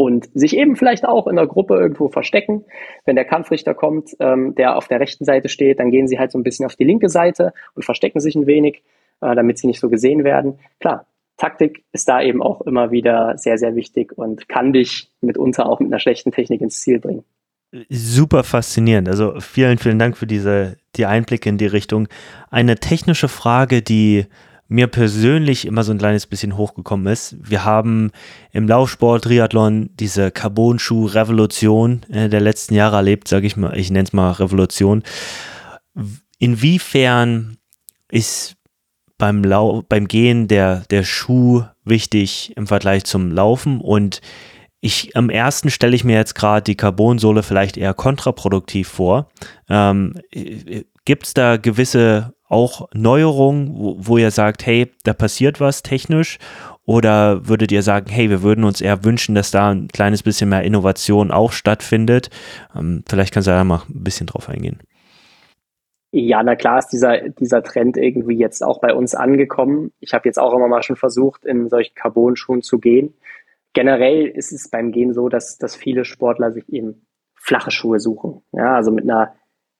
und sich eben vielleicht auch in der Gruppe irgendwo verstecken. Wenn der Kampfrichter kommt, ähm, der auf der rechten Seite steht, dann gehen sie halt so ein bisschen auf die linke Seite und verstecken sich ein wenig, äh, damit sie nicht so gesehen werden. Klar, Taktik ist da eben auch immer wieder sehr, sehr wichtig und kann dich mitunter auch mit einer schlechten Technik ins Ziel bringen super faszinierend. Also vielen, vielen Dank für diese, die Einblicke in die Richtung. Eine technische Frage, die mir persönlich immer so ein kleines bisschen hochgekommen ist. Wir haben im Laufsport, Triathlon diese Carbon-Schuh-Revolution äh, der letzten Jahre erlebt, sage ich mal, ich nenne es mal Revolution. Inwiefern ist beim, Lau beim Gehen der, der Schuh wichtig im Vergleich zum Laufen und ich am ersten stelle ich mir jetzt gerade die Carbonsohle vielleicht eher kontraproduktiv vor. Ähm, Gibt es da gewisse auch Neuerungen, wo, wo, ihr sagt, hey, da passiert was technisch? Oder würdet ihr sagen, hey, wir würden uns eher wünschen, dass da ein kleines bisschen mehr Innovation auch stattfindet? Ähm, vielleicht kannst du da mal ein bisschen drauf eingehen. Ja, na klar ist dieser, dieser Trend irgendwie jetzt auch bei uns angekommen. Ich habe jetzt auch immer mal schon versucht, in solchen Carbon-Schuhen zu gehen generell ist es beim Gehen so, dass, dass viele Sportler sich eben flache Schuhe suchen. Ja, also mit einer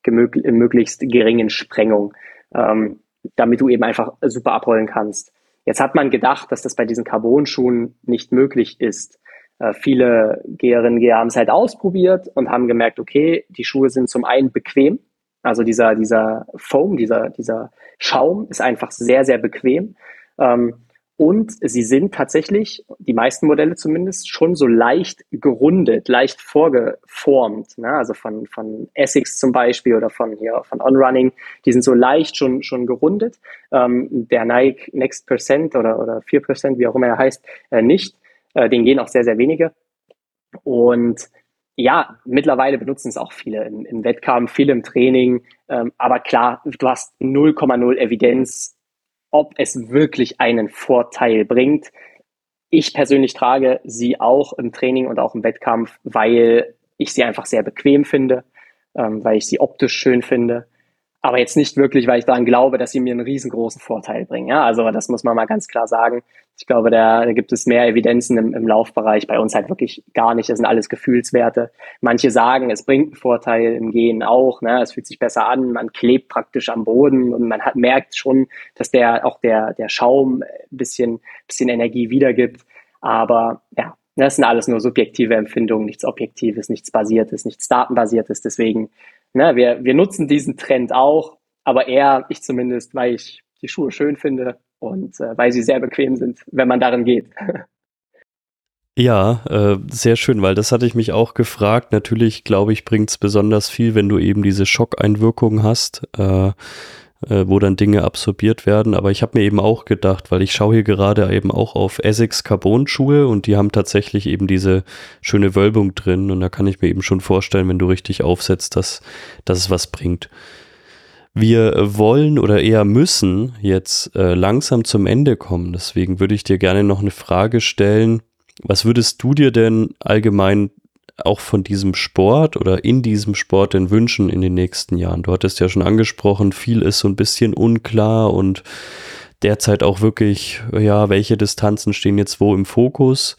möglichst geringen Sprengung, ähm, damit du eben einfach super abrollen kannst. Jetzt hat man gedacht, dass das bei diesen Carbon-Schuhen nicht möglich ist. Äh, viele Geherinnen und Geher haben es halt ausprobiert und haben gemerkt, okay, die Schuhe sind zum einen bequem, also dieser, dieser Foam, dieser, dieser Schaum ist einfach sehr, sehr bequem. Ähm, und sie sind tatsächlich, die meisten Modelle zumindest, schon so leicht gerundet, leicht vorgeformt. Ne? Also von, von Essex zum Beispiel oder von hier von OnRunning, die sind so leicht schon, schon gerundet. Ähm, der Nike Next Percent oder, oder 4%, wie auch immer er heißt, äh, nicht. Äh, den gehen auch sehr, sehr wenige. Und ja, mittlerweile benutzen es auch viele im, im Wettkampf, viele im Training. Ähm, aber klar, du hast 0,0 Evidenz ob es wirklich einen Vorteil bringt. Ich persönlich trage sie auch im Training und auch im Wettkampf, weil ich sie einfach sehr bequem finde, ähm, weil ich sie optisch schön finde aber jetzt nicht wirklich, weil ich daran glaube, dass sie mir einen riesengroßen Vorteil bringen. Ja, also das muss man mal ganz klar sagen. Ich glaube, da, da gibt es mehr Evidenzen im, im Laufbereich, bei uns halt wirklich gar nicht. Das sind alles Gefühlswerte. Manche sagen, es bringt einen Vorteil im Gehen auch. Ne? Es fühlt sich besser an, man klebt praktisch am Boden und man hat, merkt schon, dass der auch der, der Schaum ein bisschen, bisschen Energie wiedergibt. Aber ja, das sind alles nur subjektive Empfindungen, nichts Objektives, nichts Basiertes, nichts Datenbasiertes. Deswegen ne, wir, wir nutzen diesen Trend auch, aber eher, ich zumindest, weil ich die Schuhe schön finde und äh, weil sie sehr bequem sind, wenn man darin geht. Ja, äh, sehr schön, weil das hatte ich mich auch gefragt. Natürlich, glaube ich, bringt es besonders viel, wenn du eben diese Schockeinwirkung hast. Äh, äh, wo dann Dinge absorbiert werden. Aber ich habe mir eben auch gedacht, weil ich schaue hier gerade eben auch auf Essex Carbon Schuhe und die haben tatsächlich eben diese schöne Wölbung drin und da kann ich mir eben schon vorstellen, wenn du richtig aufsetzt, dass, dass es was bringt. Wir wollen oder eher müssen jetzt äh, langsam zum Ende kommen. Deswegen würde ich dir gerne noch eine Frage stellen. Was würdest du dir denn allgemein auch von diesem Sport oder in diesem Sport denn wünschen in den nächsten Jahren? Du hattest ja schon angesprochen, viel ist so ein bisschen unklar und derzeit auch wirklich, ja, welche Distanzen stehen jetzt wo im Fokus?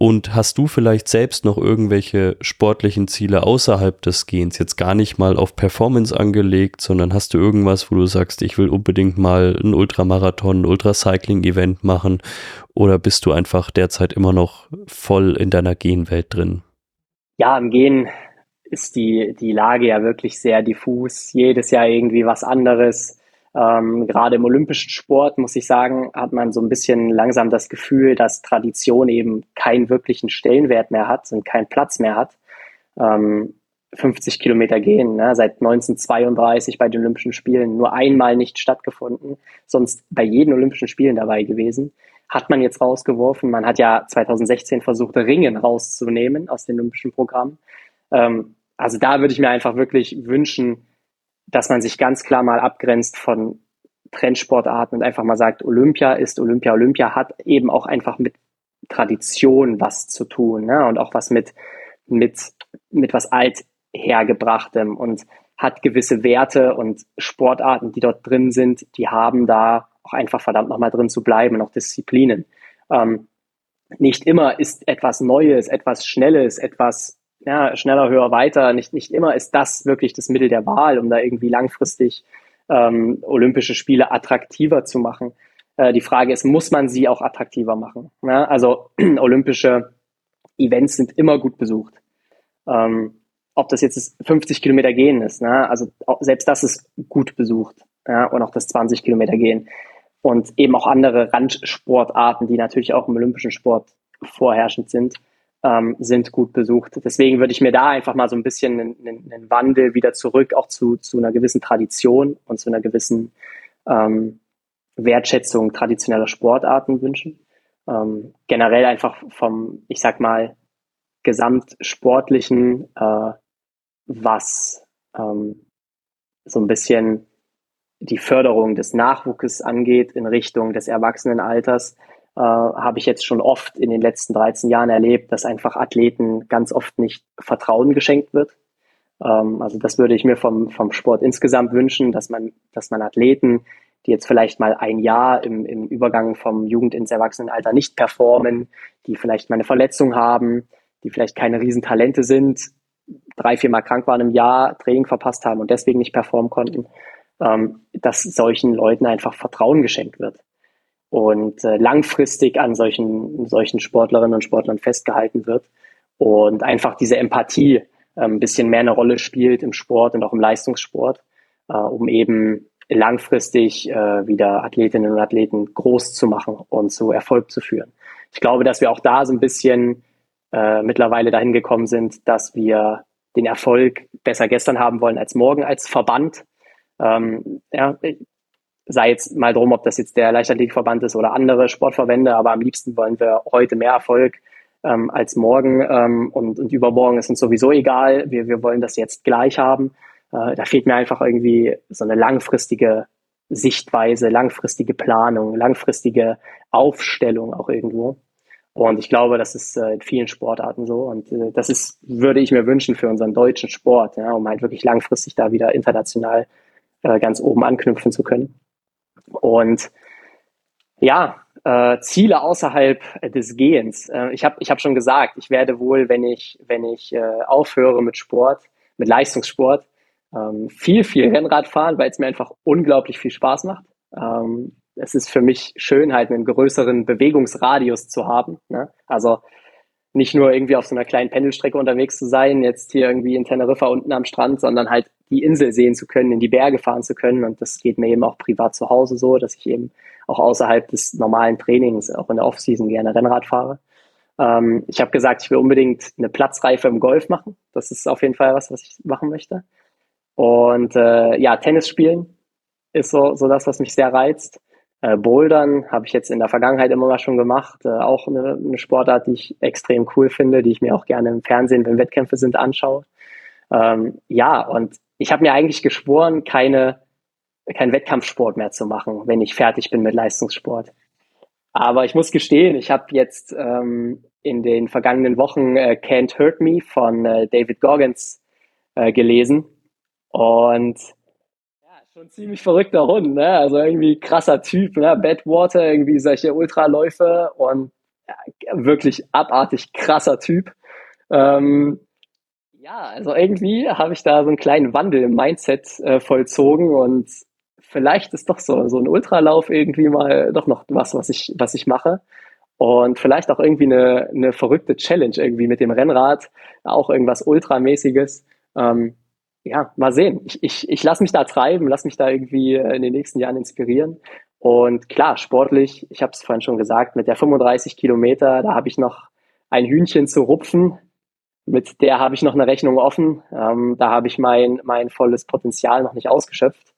Und hast du vielleicht selbst noch irgendwelche sportlichen Ziele außerhalb des Gehens, jetzt gar nicht mal auf Performance angelegt, sondern hast du irgendwas, wo du sagst, ich will unbedingt mal ein Ultramarathon, ein Ultracycling-Event machen? Oder bist du einfach derzeit immer noch voll in deiner Genwelt drin? Ja, im Gehen ist die, die Lage ja wirklich sehr diffus. Jedes Jahr irgendwie was anderes. Ähm, gerade im olympischen Sport, muss ich sagen, hat man so ein bisschen langsam das Gefühl, dass Tradition eben keinen wirklichen Stellenwert mehr hat und keinen Platz mehr hat. Ähm, 50 Kilometer gehen, ne? seit 1932 bei den Olympischen Spielen nur einmal nicht stattgefunden, sonst bei jeden Olympischen Spielen dabei gewesen. Hat man jetzt rausgeworfen. Man hat ja 2016 versucht, Ringen rauszunehmen aus dem Olympischen Programm. Ähm, also da würde ich mir einfach wirklich wünschen, dass man sich ganz klar mal abgrenzt von Trendsportarten und einfach mal sagt, Olympia ist Olympia. Olympia hat eben auch einfach mit Tradition was zu tun ne? und auch was mit, mit, mit was althergebrachtem und hat gewisse Werte und Sportarten, die dort drin sind, die haben da auch einfach verdammt nochmal drin zu bleiben und auch Disziplinen. Ähm, nicht immer ist etwas Neues, etwas Schnelles, etwas ja, schneller, höher, weiter. Nicht, nicht immer ist das wirklich das Mittel der Wahl, um da irgendwie langfristig ähm, Olympische Spiele attraktiver zu machen. Äh, die Frage ist, muss man sie auch attraktiver machen? Ja, also olympische Events sind immer gut besucht. Ähm, ob das jetzt 50 Kilometer gehen ist, ne? also selbst das ist gut besucht ja? und auch das 20 Kilometer gehen und eben auch andere Randsportarten, die natürlich auch im olympischen Sport vorherrschend sind ähm, sind gut besucht. Deswegen würde ich mir da einfach mal so ein bisschen einen, einen Wandel wieder zurück, auch zu, zu einer gewissen Tradition und zu einer gewissen ähm, Wertschätzung traditioneller Sportarten wünschen. Ähm, generell einfach vom, ich sag mal, gesamtsportlichen, äh, was ähm, so ein bisschen die Förderung des Nachwuchses angeht in Richtung des Erwachsenenalters, äh, habe ich jetzt schon oft in den letzten 13 Jahren erlebt, dass einfach Athleten ganz oft nicht Vertrauen geschenkt wird. Ähm, also das würde ich mir vom, vom Sport insgesamt wünschen, dass man, dass man Athleten, die jetzt vielleicht mal ein Jahr im, im Übergang vom Jugend ins Erwachsenenalter nicht performen, die vielleicht mal eine Verletzung haben, die vielleicht keine Riesentalente sind, drei, viermal krank waren im Jahr, Training verpasst haben und deswegen nicht performen konnten, ähm, dass solchen Leuten einfach Vertrauen geschenkt wird und äh, langfristig an solchen, solchen Sportlerinnen und Sportlern festgehalten wird und einfach diese Empathie äh, ein bisschen mehr eine Rolle spielt im Sport und auch im Leistungssport, äh, um eben langfristig äh, wieder Athletinnen und Athleten groß zu machen und zu Erfolg zu führen. Ich glaube, dass wir auch da so ein bisschen äh, mittlerweile dahin gekommen sind, dass wir den Erfolg besser gestern haben wollen als morgen als Verband. Ähm, ja, sei jetzt mal drum, ob das jetzt der Leichtathletikverband ist oder andere Sportverbände, aber am liebsten wollen wir heute mehr Erfolg ähm, als morgen ähm, und, und übermorgen ist uns sowieso egal. Wir, wir wollen das jetzt gleich haben. Äh, da fehlt mir einfach irgendwie so eine langfristige Sichtweise, langfristige Planung, langfristige Aufstellung auch irgendwo. Und ich glaube, das ist äh, in vielen Sportarten so. Und äh, das ist, würde ich mir wünschen für unseren deutschen Sport, ja, um halt wirklich langfristig da wieder international äh, ganz oben anknüpfen zu können. Und ja, äh, Ziele außerhalb des Gehens. Äh, ich habe ich hab schon gesagt, ich werde wohl, wenn ich, wenn ich äh, aufhöre mit Sport, mit Leistungssport, ähm, viel, viel Rennrad fahren, weil es mir einfach unglaublich viel Spaß macht. Ähm, es ist für mich schön, halt einen größeren Bewegungsradius zu haben. Ne? Also nicht nur irgendwie auf so einer kleinen Pendelstrecke unterwegs zu sein, jetzt hier irgendwie in Teneriffa unten am Strand, sondern halt die Insel sehen zu können, in die Berge fahren zu können. Und das geht mir eben auch privat zu Hause so, dass ich eben auch außerhalb des normalen Trainings, auch in der Offseason gerne Rennrad fahre. Ähm, ich habe gesagt, ich will unbedingt eine Platzreife im Golf machen. Das ist auf jeden Fall was, was ich machen möchte. Und äh, ja, Tennis spielen ist so, so das, was mich sehr reizt. Äh, Bouldern habe ich jetzt in der Vergangenheit immer mal schon gemacht. Äh, auch eine, eine, Sportart, die ich extrem cool finde, die ich mir auch gerne im Fernsehen, wenn Wettkämpfe sind, anschaue. Ähm, ja, und ich habe mir eigentlich geschworen, keine kein Wettkampfsport mehr zu machen, wenn ich fertig bin mit Leistungssport. Aber ich muss gestehen, ich habe jetzt ähm, in den vergangenen Wochen äh, Can't Hurt Me von äh, David Goggins äh, gelesen. Und ja, schon ziemlich verrückter Hund, ne? Also irgendwie krasser Typ, ne? Badwater, irgendwie solche Ultraläufe und ja, wirklich abartig krasser Typ. Ähm, ja, also irgendwie habe ich da so einen kleinen Wandel im Mindset äh, vollzogen und vielleicht ist doch so, so ein Ultralauf irgendwie mal doch noch was, was ich, was ich mache. Und vielleicht auch irgendwie eine, eine verrückte Challenge irgendwie mit dem Rennrad, auch irgendwas Ultramäßiges. Ähm, ja, mal sehen. Ich, ich, ich lasse mich da treiben, lasse mich da irgendwie äh, in den nächsten Jahren inspirieren. Und klar, sportlich, ich habe es vorhin schon gesagt, mit der 35 Kilometer, da habe ich noch ein Hühnchen zu rupfen. Mit der habe ich noch eine Rechnung offen. Ähm, da habe ich mein, mein volles Potenzial noch nicht ausgeschöpft.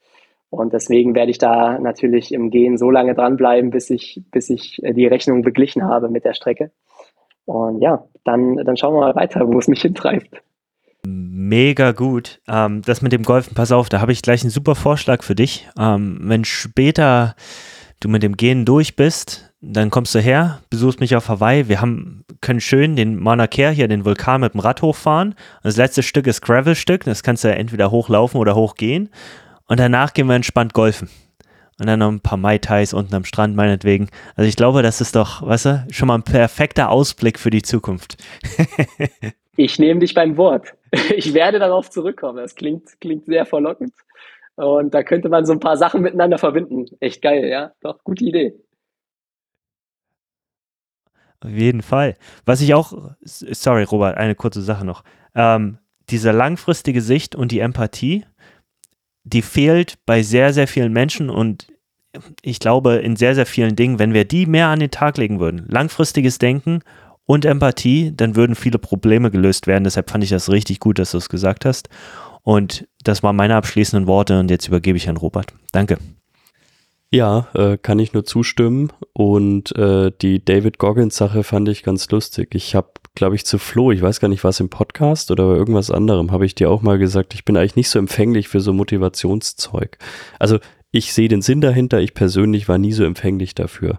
Und deswegen werde ich da natürlich im Gehen so lange dranbleiben, bis ich, bis ich äh, die Rechnung beglichen habe mit der Strecke. Und ja, dann, dann schauen wir mal weiter, wo es mich hintreibt. Mega gut. Ähm, das mit dem Golfen, pass auf, da habe ich gleich einen super Vorschlag für dich. Ähm, wenn später du mit dem Gehen durch bist, dann kommst du her, besuchst mich auf Hawaii. Wir haben, können schön den Mauna Kea hier, den Vulkan mit dem Rad hochfahren. Das letzte Stück ist Gravel-Stück, das kannst du entweder hochlaufen oder hochgehen. Und danach gehen wir entspannt golfen. Und dann noch ein paar Mai Tais unten am Strand meinetwegen. Also ich glaube, das ist doch, weißt du, schon mal ein perfekter Ausblick für die Zukunft. ich nehme dich beim Wort. Ich werde darauf zurückkommen. Das klingt, klingt sehr verlockend. Und da könnte man so ein paar Sachen miteinander verbinden. Echt geil, ja. Doch, gute Idee. Auf jeden Fall. Was ich auch, sorry Robert, eine kurze Sache noch. Ähm, diese langfristige Sicht und die Empathie, die fehlt bei sehr, sehr vielen Menschen und ich glaube in sehr, sehr vielen Dingen, wenn wir die mehr an den Tag legen würden, langfristiges Denken und Empathie, dann würden viele Probleme gelöst werden. Deshalb fand ich das richtig gut, dass du es gesagt hast. Und das waren meine abschließenden Worte und jetzt übergebe ich an Robert. Danke. Ja, äh, kann ich nur zustimmen. Und äh, die David Goggins-Sache fand ich ganz lustig. Ich habe, glaube ich, zu Flo, ich weiß gar nicht, was im Podcast oder bei irgendwas anderem, habe ich dir auch mal gesagt, ich bin eigentlich nicht so empfänglich für so Motivationszeug. Also ich sehe den Sinn dahinter, ich persönlich war nie so empfänglich dafür.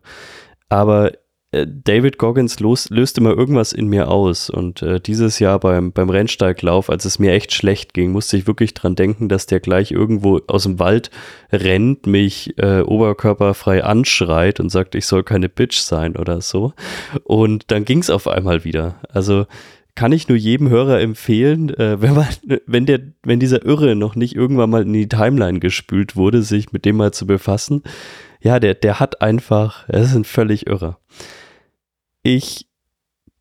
Aber David Goggins los, löst immer irgendwas in mir aus. Und äh, dieses Jahr beim, beim Rennsteiglauf, als es mir echt schlecht ging, musste ich wirklich dran denken, dass der gleich irgendwo aus dem Wald rennt, mich äh, oberkörperfrei anschreit und sagt, ich soll keine Bitch sein oder so. Und dann ging es auf einmal wieder. Also kann ich nur jedem Hörer empfehlen, äh, wenn man, wenn der, wenn dieser Irre noch nicht irgendwann mal in die Timeline gespült wurde, sich mit dem mal zu befassen. Ja, der, der hat einfach, ist ein völlig Irrer. Ich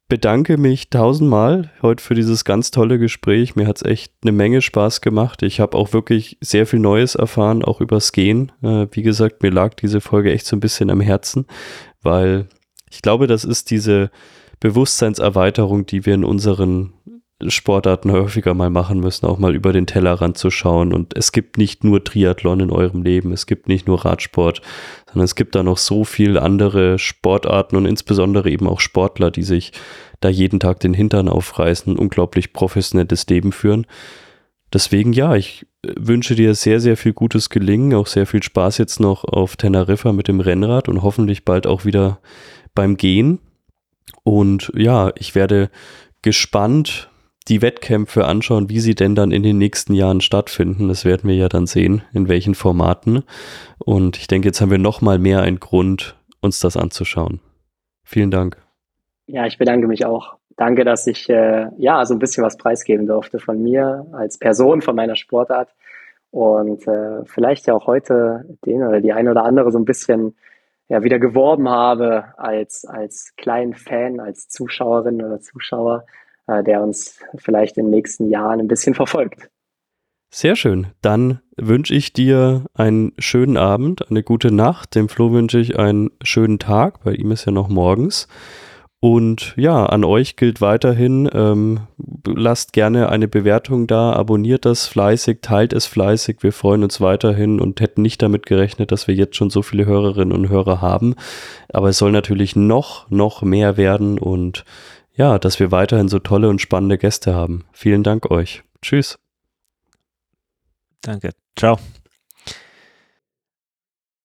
bedanke mich tausendmal heute für dieses ganz tolle Gespräch. Mir hat es echt eine Menge Spaß gemacht. Ich habe auch wirklich sehr viel Neues erfahren, auch übers Gehen. Äh, wie gesagt, mir lag diese Folge echt so ein bisschen am Herzen, weil ich glaube, das ist diese Bewusstseinserweiterung, die wir in unseren Sportarten häufiger mal machen müssen, auch mal über den Tellerrand zu schauen. Und es gibt nicht nur Triathlon in eurem Leben, es gibt nicht nur Radsport, sondern es gibt da noch so viele andere Sportarten und insbesondere eben auch Sportler, die sich da jeden Tag den Hintern aufreißen, unglaublich professionelles Leben führen. Deswegen ja, ich äh, wünsche dir sehr, sehr viel gutes Gelingen, auch sehr viel Spaß jetzt noch auf Teneriffa mit dem Rennrad und hoffentlich bald auch wieder beim Gehen. Und ja, ich werde gespannt die Wettkämpfe anschauen, wie sie denn dann in den nächsten Jahren stattfinden. Das werden wir ja dann sehen, in welchen Formaten. Und ich denke, jetzt haben wir noch mal mehr einen Grund, uns das anzuschauen. Vielen Dank. Ja, ich bedanke mich auch. Danke, dass ich äh, ja so ein bisschen was preisgeben durfte von mir als Person, von meiner Sportart und äh, vielleicht ja auch heute den oder die eine oder andere so ein bisschen ja wieder geworben habe als als kleinen Fan, als Zuschauerin oder Zuschauer der uns vielleicht in den nächsten Jahren ein bisschen verfolgt. Sehr schön. Dann wünsche ich dir einen schönen Abend, eine gute Nacht. Dem Flo wünsche ich einen schönen Tag. Bei ihm ist ja noch morgens. Und ja, an euch gilt weiterhin, ähm, lasst gerne eine Bewertung da, abonniert das fleißig, teilt es fleißig. Wir freuen uns weiterhin und hätten nicht damit gerechnet, dass wir jetzt schon so viele Hörerinnen und Hörer haben. Aber es soll natürlich noch, noch mehr werden und ja, dass wir weiterhin so tolle und spannende Gäste haben. Vielen Dank euch. Tschüss. Danke. Ciao.